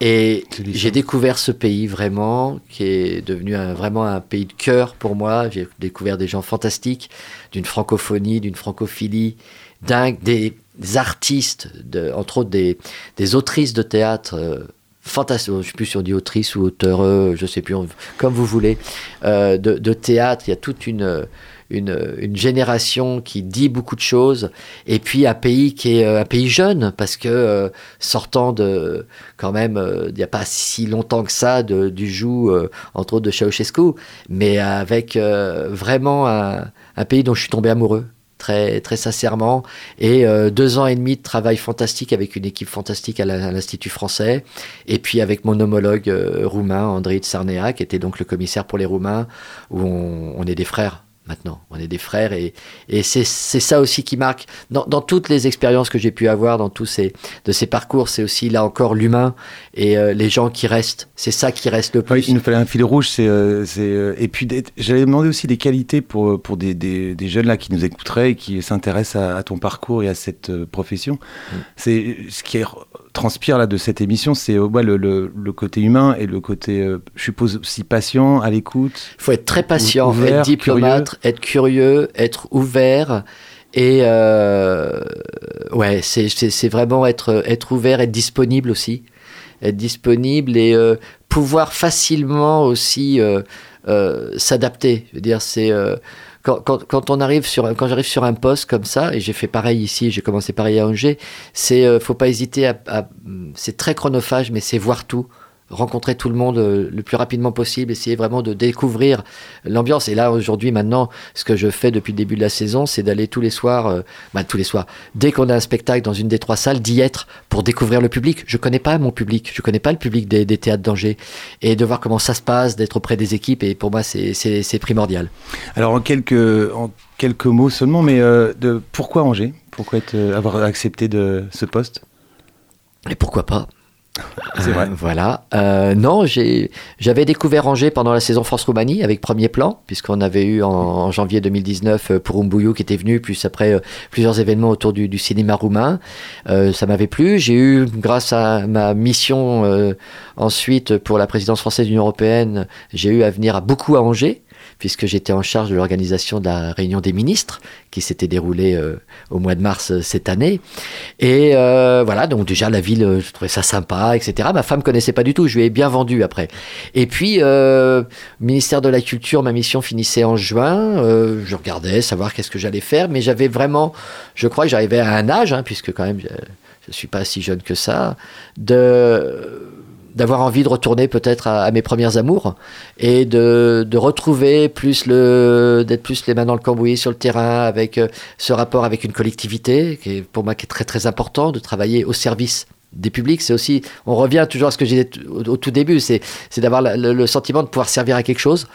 Et j'ai découvert ce pays vraiment, qui est devenu un, vraiment un pays de cœur pour moi. J'ai découvert des gens fantastiques, d'une francophonie, d'une francophilie dingue, des, artistes, de, entre autres des, des, autrices de théâtre. Euh, je ne sais plus si on dit autrice ou auteur, je ne sais plus, comme vous voulez, euh, de, de, théâtre. Il y a toute une, une, génération qui dit beaucoup de choses, et puis un pays qui est euh, un pays jeune, parce que euh, sortant de, quand même, euh, il n'y a pas si longtemps que ça, du joug, entre autres de Ceausescu, mais avec vraiment un, pays dont je suis tombé amoureux très, très sincèrement. Et deux ans et demi de travail fantastique avec une équipe fantastique à l'Institut français. Et puis avec mon homologue roumain, André Tsarnea, qui était donc le commissaire pour les Roumains, où on est des frères maintenant. On est des frères et, et c'est ça aussi qui marque. Dans, dans toutes les expériences que j'ai pu avoir, dans tous ces, de ces parcours, c'est aussi là encore l'humain et euh, les gens qui restent. C'est ça qui reste le plus. Oui, il nous fallait un fil rouge. C'est, euh, euh, et puis j'avais demandé aussi des qualités pour, pour des, des, des, jeunes là qui nous écouteraient et qui s'intéressent à, à, ton parcours et à cette profession. Mm. C'est ce qui est transpire là de cette émission, c'est ouais, le, le, le, côté humain et le côté, euh, je suppose, aussi patient, à l'écoute. Il faut être très patient, ouvert, être diplomate, curieux. être curieux, être ouvert. Et euh, ouais, c'est vraiment être, être ouvert, être disponible aussi. Être disponible et euh, pouvoir facilement aussi euh, euh, s'adapter. Je veux dire, c'est quand, quand, quand, on arrive sur, quand j'arrive sur un poste comme ça, et j'ai fait pareil ici, j'ai commencé pareil à Angers, c'est, euh, faut pas hésiter à, à c'est très chronophage, mais c'est voir tout rencontrer tout le monde euh, le plus rapidement possible, essayer vraiment de découvrir l'ambiance. Et là, aujourd'hui, maintenant, ce que je fais depuis le début de la saison, c'est d'aller tous les soirs, euh, bah, tous les soirs, dès qu'on a un spectacle dans une des trois salles, d'y être pour découvrir le public. Je connais pas mon public, je connais pas le public des, des théâtres d'Angers. Et de voir comment ça se passe, d'être auprès des équipes, et pour moi, c'est primordial. Alors, en quelques, en quelques mots seulement, mais euh, de, pourquoi Angers? Pourquoi être, avoir accepté de ce poste? Et pourquoi pas? C'est vrai. Euh, voilà. Euh, non, j'avais découvert Angers pendant la saison France-Roumanie avec Premier Plan, puisqu'on avait eu en, en, janvier 2019 euh, pour Umbuyu qui était venu, puis après euh, plusieurs événements autour du, du cinéma roumain. Ça m'avait plu. J'ai eu, grâce à ma mission ensuite pour la présidence française de l'Union européenne, j'ai eu à venir à beaucoup à Angers puisque j'étais en charge de l'organisation de la réunion des ministres qui s'était déroulée euh, au mois de mars euh, cette année. Et euh, voilà, donc déjà la ville, je trouvais ça sympa, etc. Ma femme connaissait pas du tout, je lui ai bien vendu après. Et puis, ministère de la Culture, ma mission finissait en juin. je regardais, savoir qu'est-ce que j'allais faire, mais j'avais vraiment, je crois que j'arrivais à un âge, hein, puisque quand même je, je suis pas si jeune que ça, de d'avoir envie de retourner peut-être à, mes premières amours et de, retrouver plus le d'être plus les mains dans le cambouis sur le terrain avec euh, ce rapport avec une collectivité qui est pour moi très très important de travailler au service des publics, c'est aussi, on revient toujours à ce que j'ai dit au, tout début, c'est d'avoir le, sentiment de pouvoir servir à quelque chose,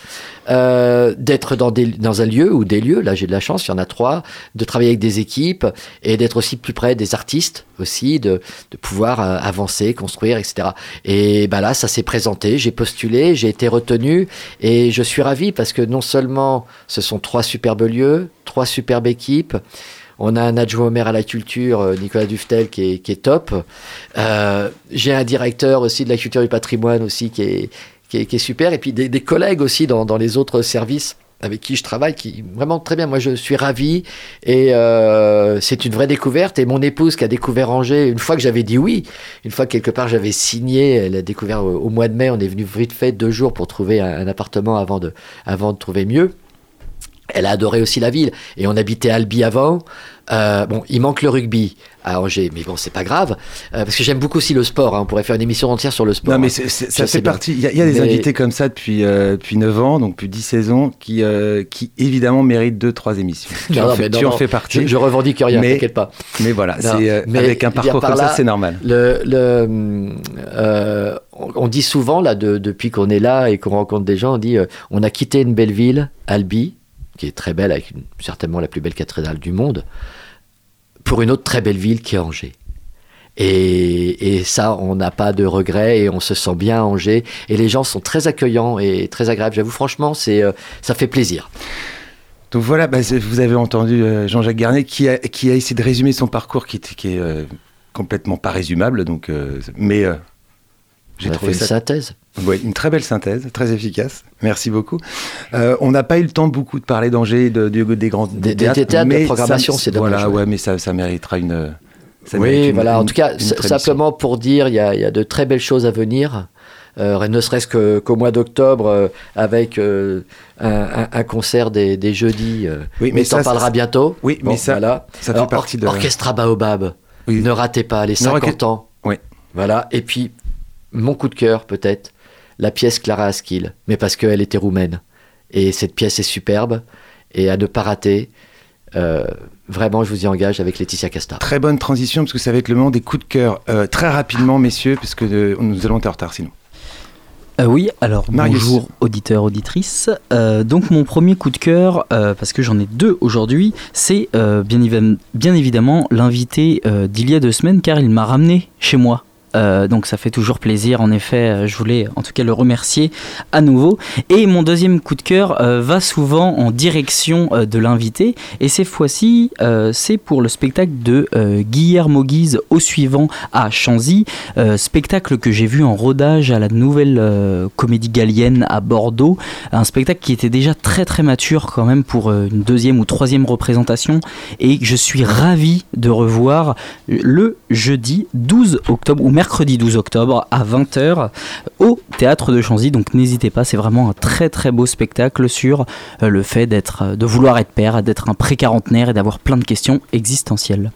euh, d'être dans, dans un lieu ou des lieux, là j'ai de la chance, il y en a trois, de travailler avec des équipes et d'être aussi plus près des artistes aussi, de, de pouvoir euh, avancer, construire, etc. Et bah là, ça s'est présenté, j'ai postulé, j'ai été retenu et je suis ravi parce que non seulement ce sont trois superbes lieux, trois superbes équipes, on a un adjoint au maire à la culture, euh, Nicolas Duftel, qui est, qui est top. Euh, J'ai un directeur aussi de la culture du patrimoine aussi qui est, qui est, super. Et puis des, collègues aussi dans, dans, les autres services avec qui je travaille, qui vraiment très bien. Moi, je suis ravi et euh, c'est une vraie découverte. Et mon épouse qui a découvert Angers, une fois que j'avais dit oui, une fois que quelque part j'avais signé, elle a découvert au, au, mois de mai. On est venu vite fait deux jours pour trouver un, un appartement avant de, avant de trouver mieux. Elle a adoré aussi la ville. Et on habitait Albi avant. Euh, bon, il manque le rugby à Angers, mais bon, c'est pas grave. Euh, parce que j'aime beaucoup aussi le sport. Hein. On pourrait faire une émission entière sur le sport. Non, mais est, ça fait partie. Il y a, il y a des mais... invités comme ça depuis, euh, depuis 9 ans, donc depuis 10 saisons, qui, qui évidemment méritent 2-3 émissions. tu, non, en, fais, non, tu en fais partie. Je, je revendique rien, t'inquiète pas. Mais voilà, mais avec un parcours comme là, ça, c'est normal. Le, le, on dit souvent, là, de, depuis qu'on est là et qu'on rencontre des gens, on dit on a quitté une belle ville, Albi, qui est très belle, avec une, certainement la plus belle cathédrale du monde, pour une autre très belle ville qui est Angers. Et, et ça, on n'a pas de regrets et on se sent bien à Angers. Et les gens sont très accueillants et très agréables. J'avoue, franchement, c'est, euh, ça fait plaisir. Donc voilà, bah, vous avez entendu euh, Jean-Jacques Garnet qui a, qui a essayé de résumer son parcours qui, qui est euh, complètement pas résumable. Donc, euh, mais j'ai trouvé une ça... synthèse. Oui, une très belle synthèse, très efficace. Merci beaucoup. Euh, on n'a pas eu le temps beaucoup de parler d'Angers, de, de, des grands des, théâtres, des théâtres mais de programmation, c'est dommage. Voilà, ouais, mais ça, ça méritera une. Ça oui, une, voilà. Une, en tout cas, simplement pour dire, il y, y, a de très belles choses à venir. Euh, ne serait-ce qu'au qu mois d'octobre, euh, avec euh, un, concert des, des jeudis. oui, mais, mais ça, parlera bientôt. Oui, bon, mais ça, voilà. ça fait Alors, partie de. Orchestra Baobab. Oui. Ne ratez pas les 50 ans. Oui. Voilà. Et puis, mon coup de cœur, peut-être, la pièce Clara Askill, mais parce qu'elle était roumaine. Et cette pièce est superbe, et à ne pas rater, vraiment, je vous y engage avec Laetitia Casta. Très bonne transition, parce que ça va être le moment des coups de cœur. très rapidement, messieurs, parce que nous allons être en retard sinon. Euh, oui, alors bonjour auditeurs, auditrices. Euh, donc mon premier coup de cœur, euh, parce que j'en ai deux aujourd'hui, c'est bien, bien, évidemment l'invité d'il y a deux semaines car il m'a ramené chez moi euh, donc ça fait toujours plaisir, en effet, euh, je voulais en tout cas le remercier à nouveau. Et mon deuxième coup de cœur euh, va souvent en direction de l'invité, et cette fois-ci, c'est pour le spectacle de Guillermo Guise au suivant à Chanzy, spectacle que j'ai vu en rodage à la nouvelle comédie gallienne à Bordeaux, un spectacle qui était déjà très très mature quand même pour une deuxième ou troisième représentation, et je suis ravi de revoir le jeudi 12 octobre, ou mercredi 12 octobre à 20h au théâtre de Chanzy. Donc n'hésitez pas, c'est vraiment un très très beau spectacle sur euh, le fait d'être, euh, de vouloir être père, d'être un pré-quarantenaire et d'avoir plein de questions existentielles.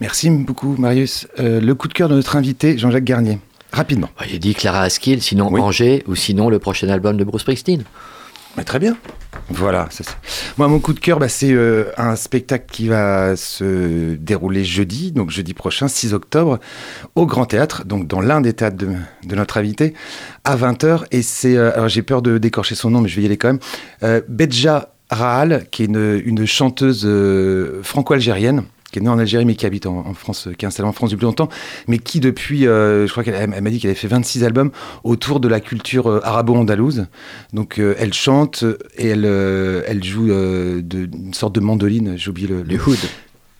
Merci beaucoup Marius. Euh, le coup de cœur de notre invité, Jean-Jacques Garnier. Rapidement. Il a dit Clara Askill, sinon Angers, ou sinon le prochain album de Bruce Springsteen. Mais très bien. Voilà. Moi, mon coup de cœur, bah, c'est euh, un spectacle qui va se dérouler jeudi, donc jeudi prochain, 6 octobre, au Grand Théâtre, donc dans l'un des théâtres de, notre invité, à 20h. Et c'est, euh, alors j'ai peur de décorcher son nom, mais je vais y aller quand même. Euh, Bedja Rahal, qui est une chanteuse franco-algérienne qui est née en Algérie mais qui habite en, France, qui est installée en France depuis longtemps, mais qui depuis, euh, je crois qu'elle m'a dit qu'elle avait fait 26 albums autour de la culture euh, arabo-andalouse. Donc euh, elle chante et elle, elle joue de, une sorte de mandoline, j'ai oublié le... Le hood.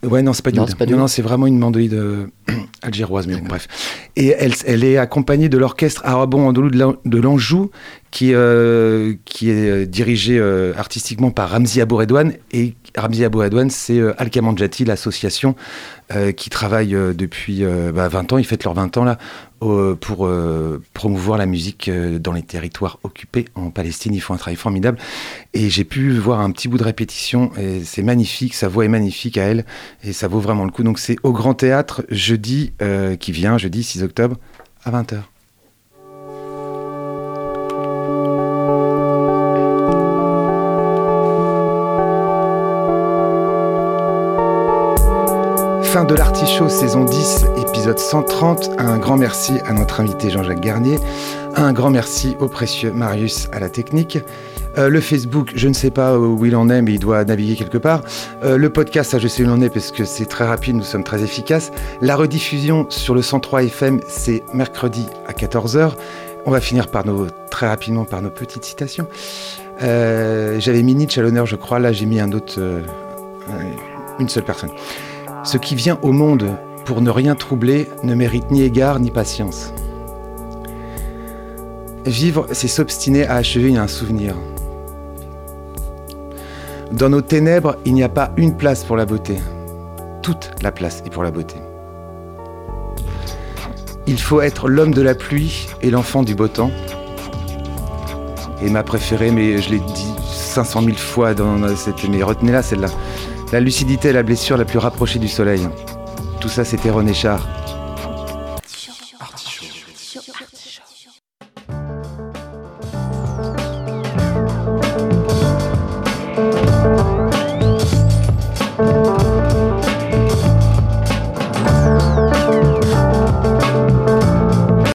Ouais, non, c'est pas du non, non, non c'est vraiment une mandoline algéroise, mais bon, bref. Et elle, elle est accompagnée de l'orchestre arabo-andalou de l'Anjou, qui, qui est dirigé artistiquement par Ramzi Abouredouane et Ramzi Abouadouane, c'est euh, al l'association euh, qui travaille euh, depuis 20 bah, ans, ils fêtent leurs 20 ans là, pour promouvoir la musique dans les territoires occupés en Palestine. Ils font un travail formidable. Et j'ai pu voir un petit bout de répétition, et c'est magnifique, sa voix est magnifique à elle, et ça vaut vraiment le coup. Donc c'est au Grand Théâtre, jeudi, qui vient, jeudi 6 octobre, à 20h. Fin de l'Artichaut saison 10, épisode 130. Un grand merci à notre invité Jean-Jacques Garnier. Un grand merci au précieux Marius à la technique. Euh, le Facebook, je ne sais pas où il en est, mais il doit naviguer quelque part. Euh, le podcast, ça je sais où il en est parce que c'est très rapide, nous sommes très efficaces. La rediffusion sur le 103 FM, c'est mercredi à 14h. On va finir par nos, très rapidement par nos petites citations. Euh, j'avais mis Nietzsche à l'honneur, je crois. Là, j'ai mis un autre, une seule personne. Ce qui vient au monde pour ne rien troubler ne mérite ni égard ni patience. Vivre, c'est s'obstiner à achever un souvenir. Dans nos ténèbres, il n'y a pas une place pour la beauté. Toute la place est pour la beauté. Il faut être l'homme de la pluie et l'enfant du beau temps. Et ma préférée, mais je l'ai dit 500 000 fois dans cette... Mais retenez-la, celle-là. La lucidité est la blessure la plus rapprochée du soleil. Tout ça, c'était René Char.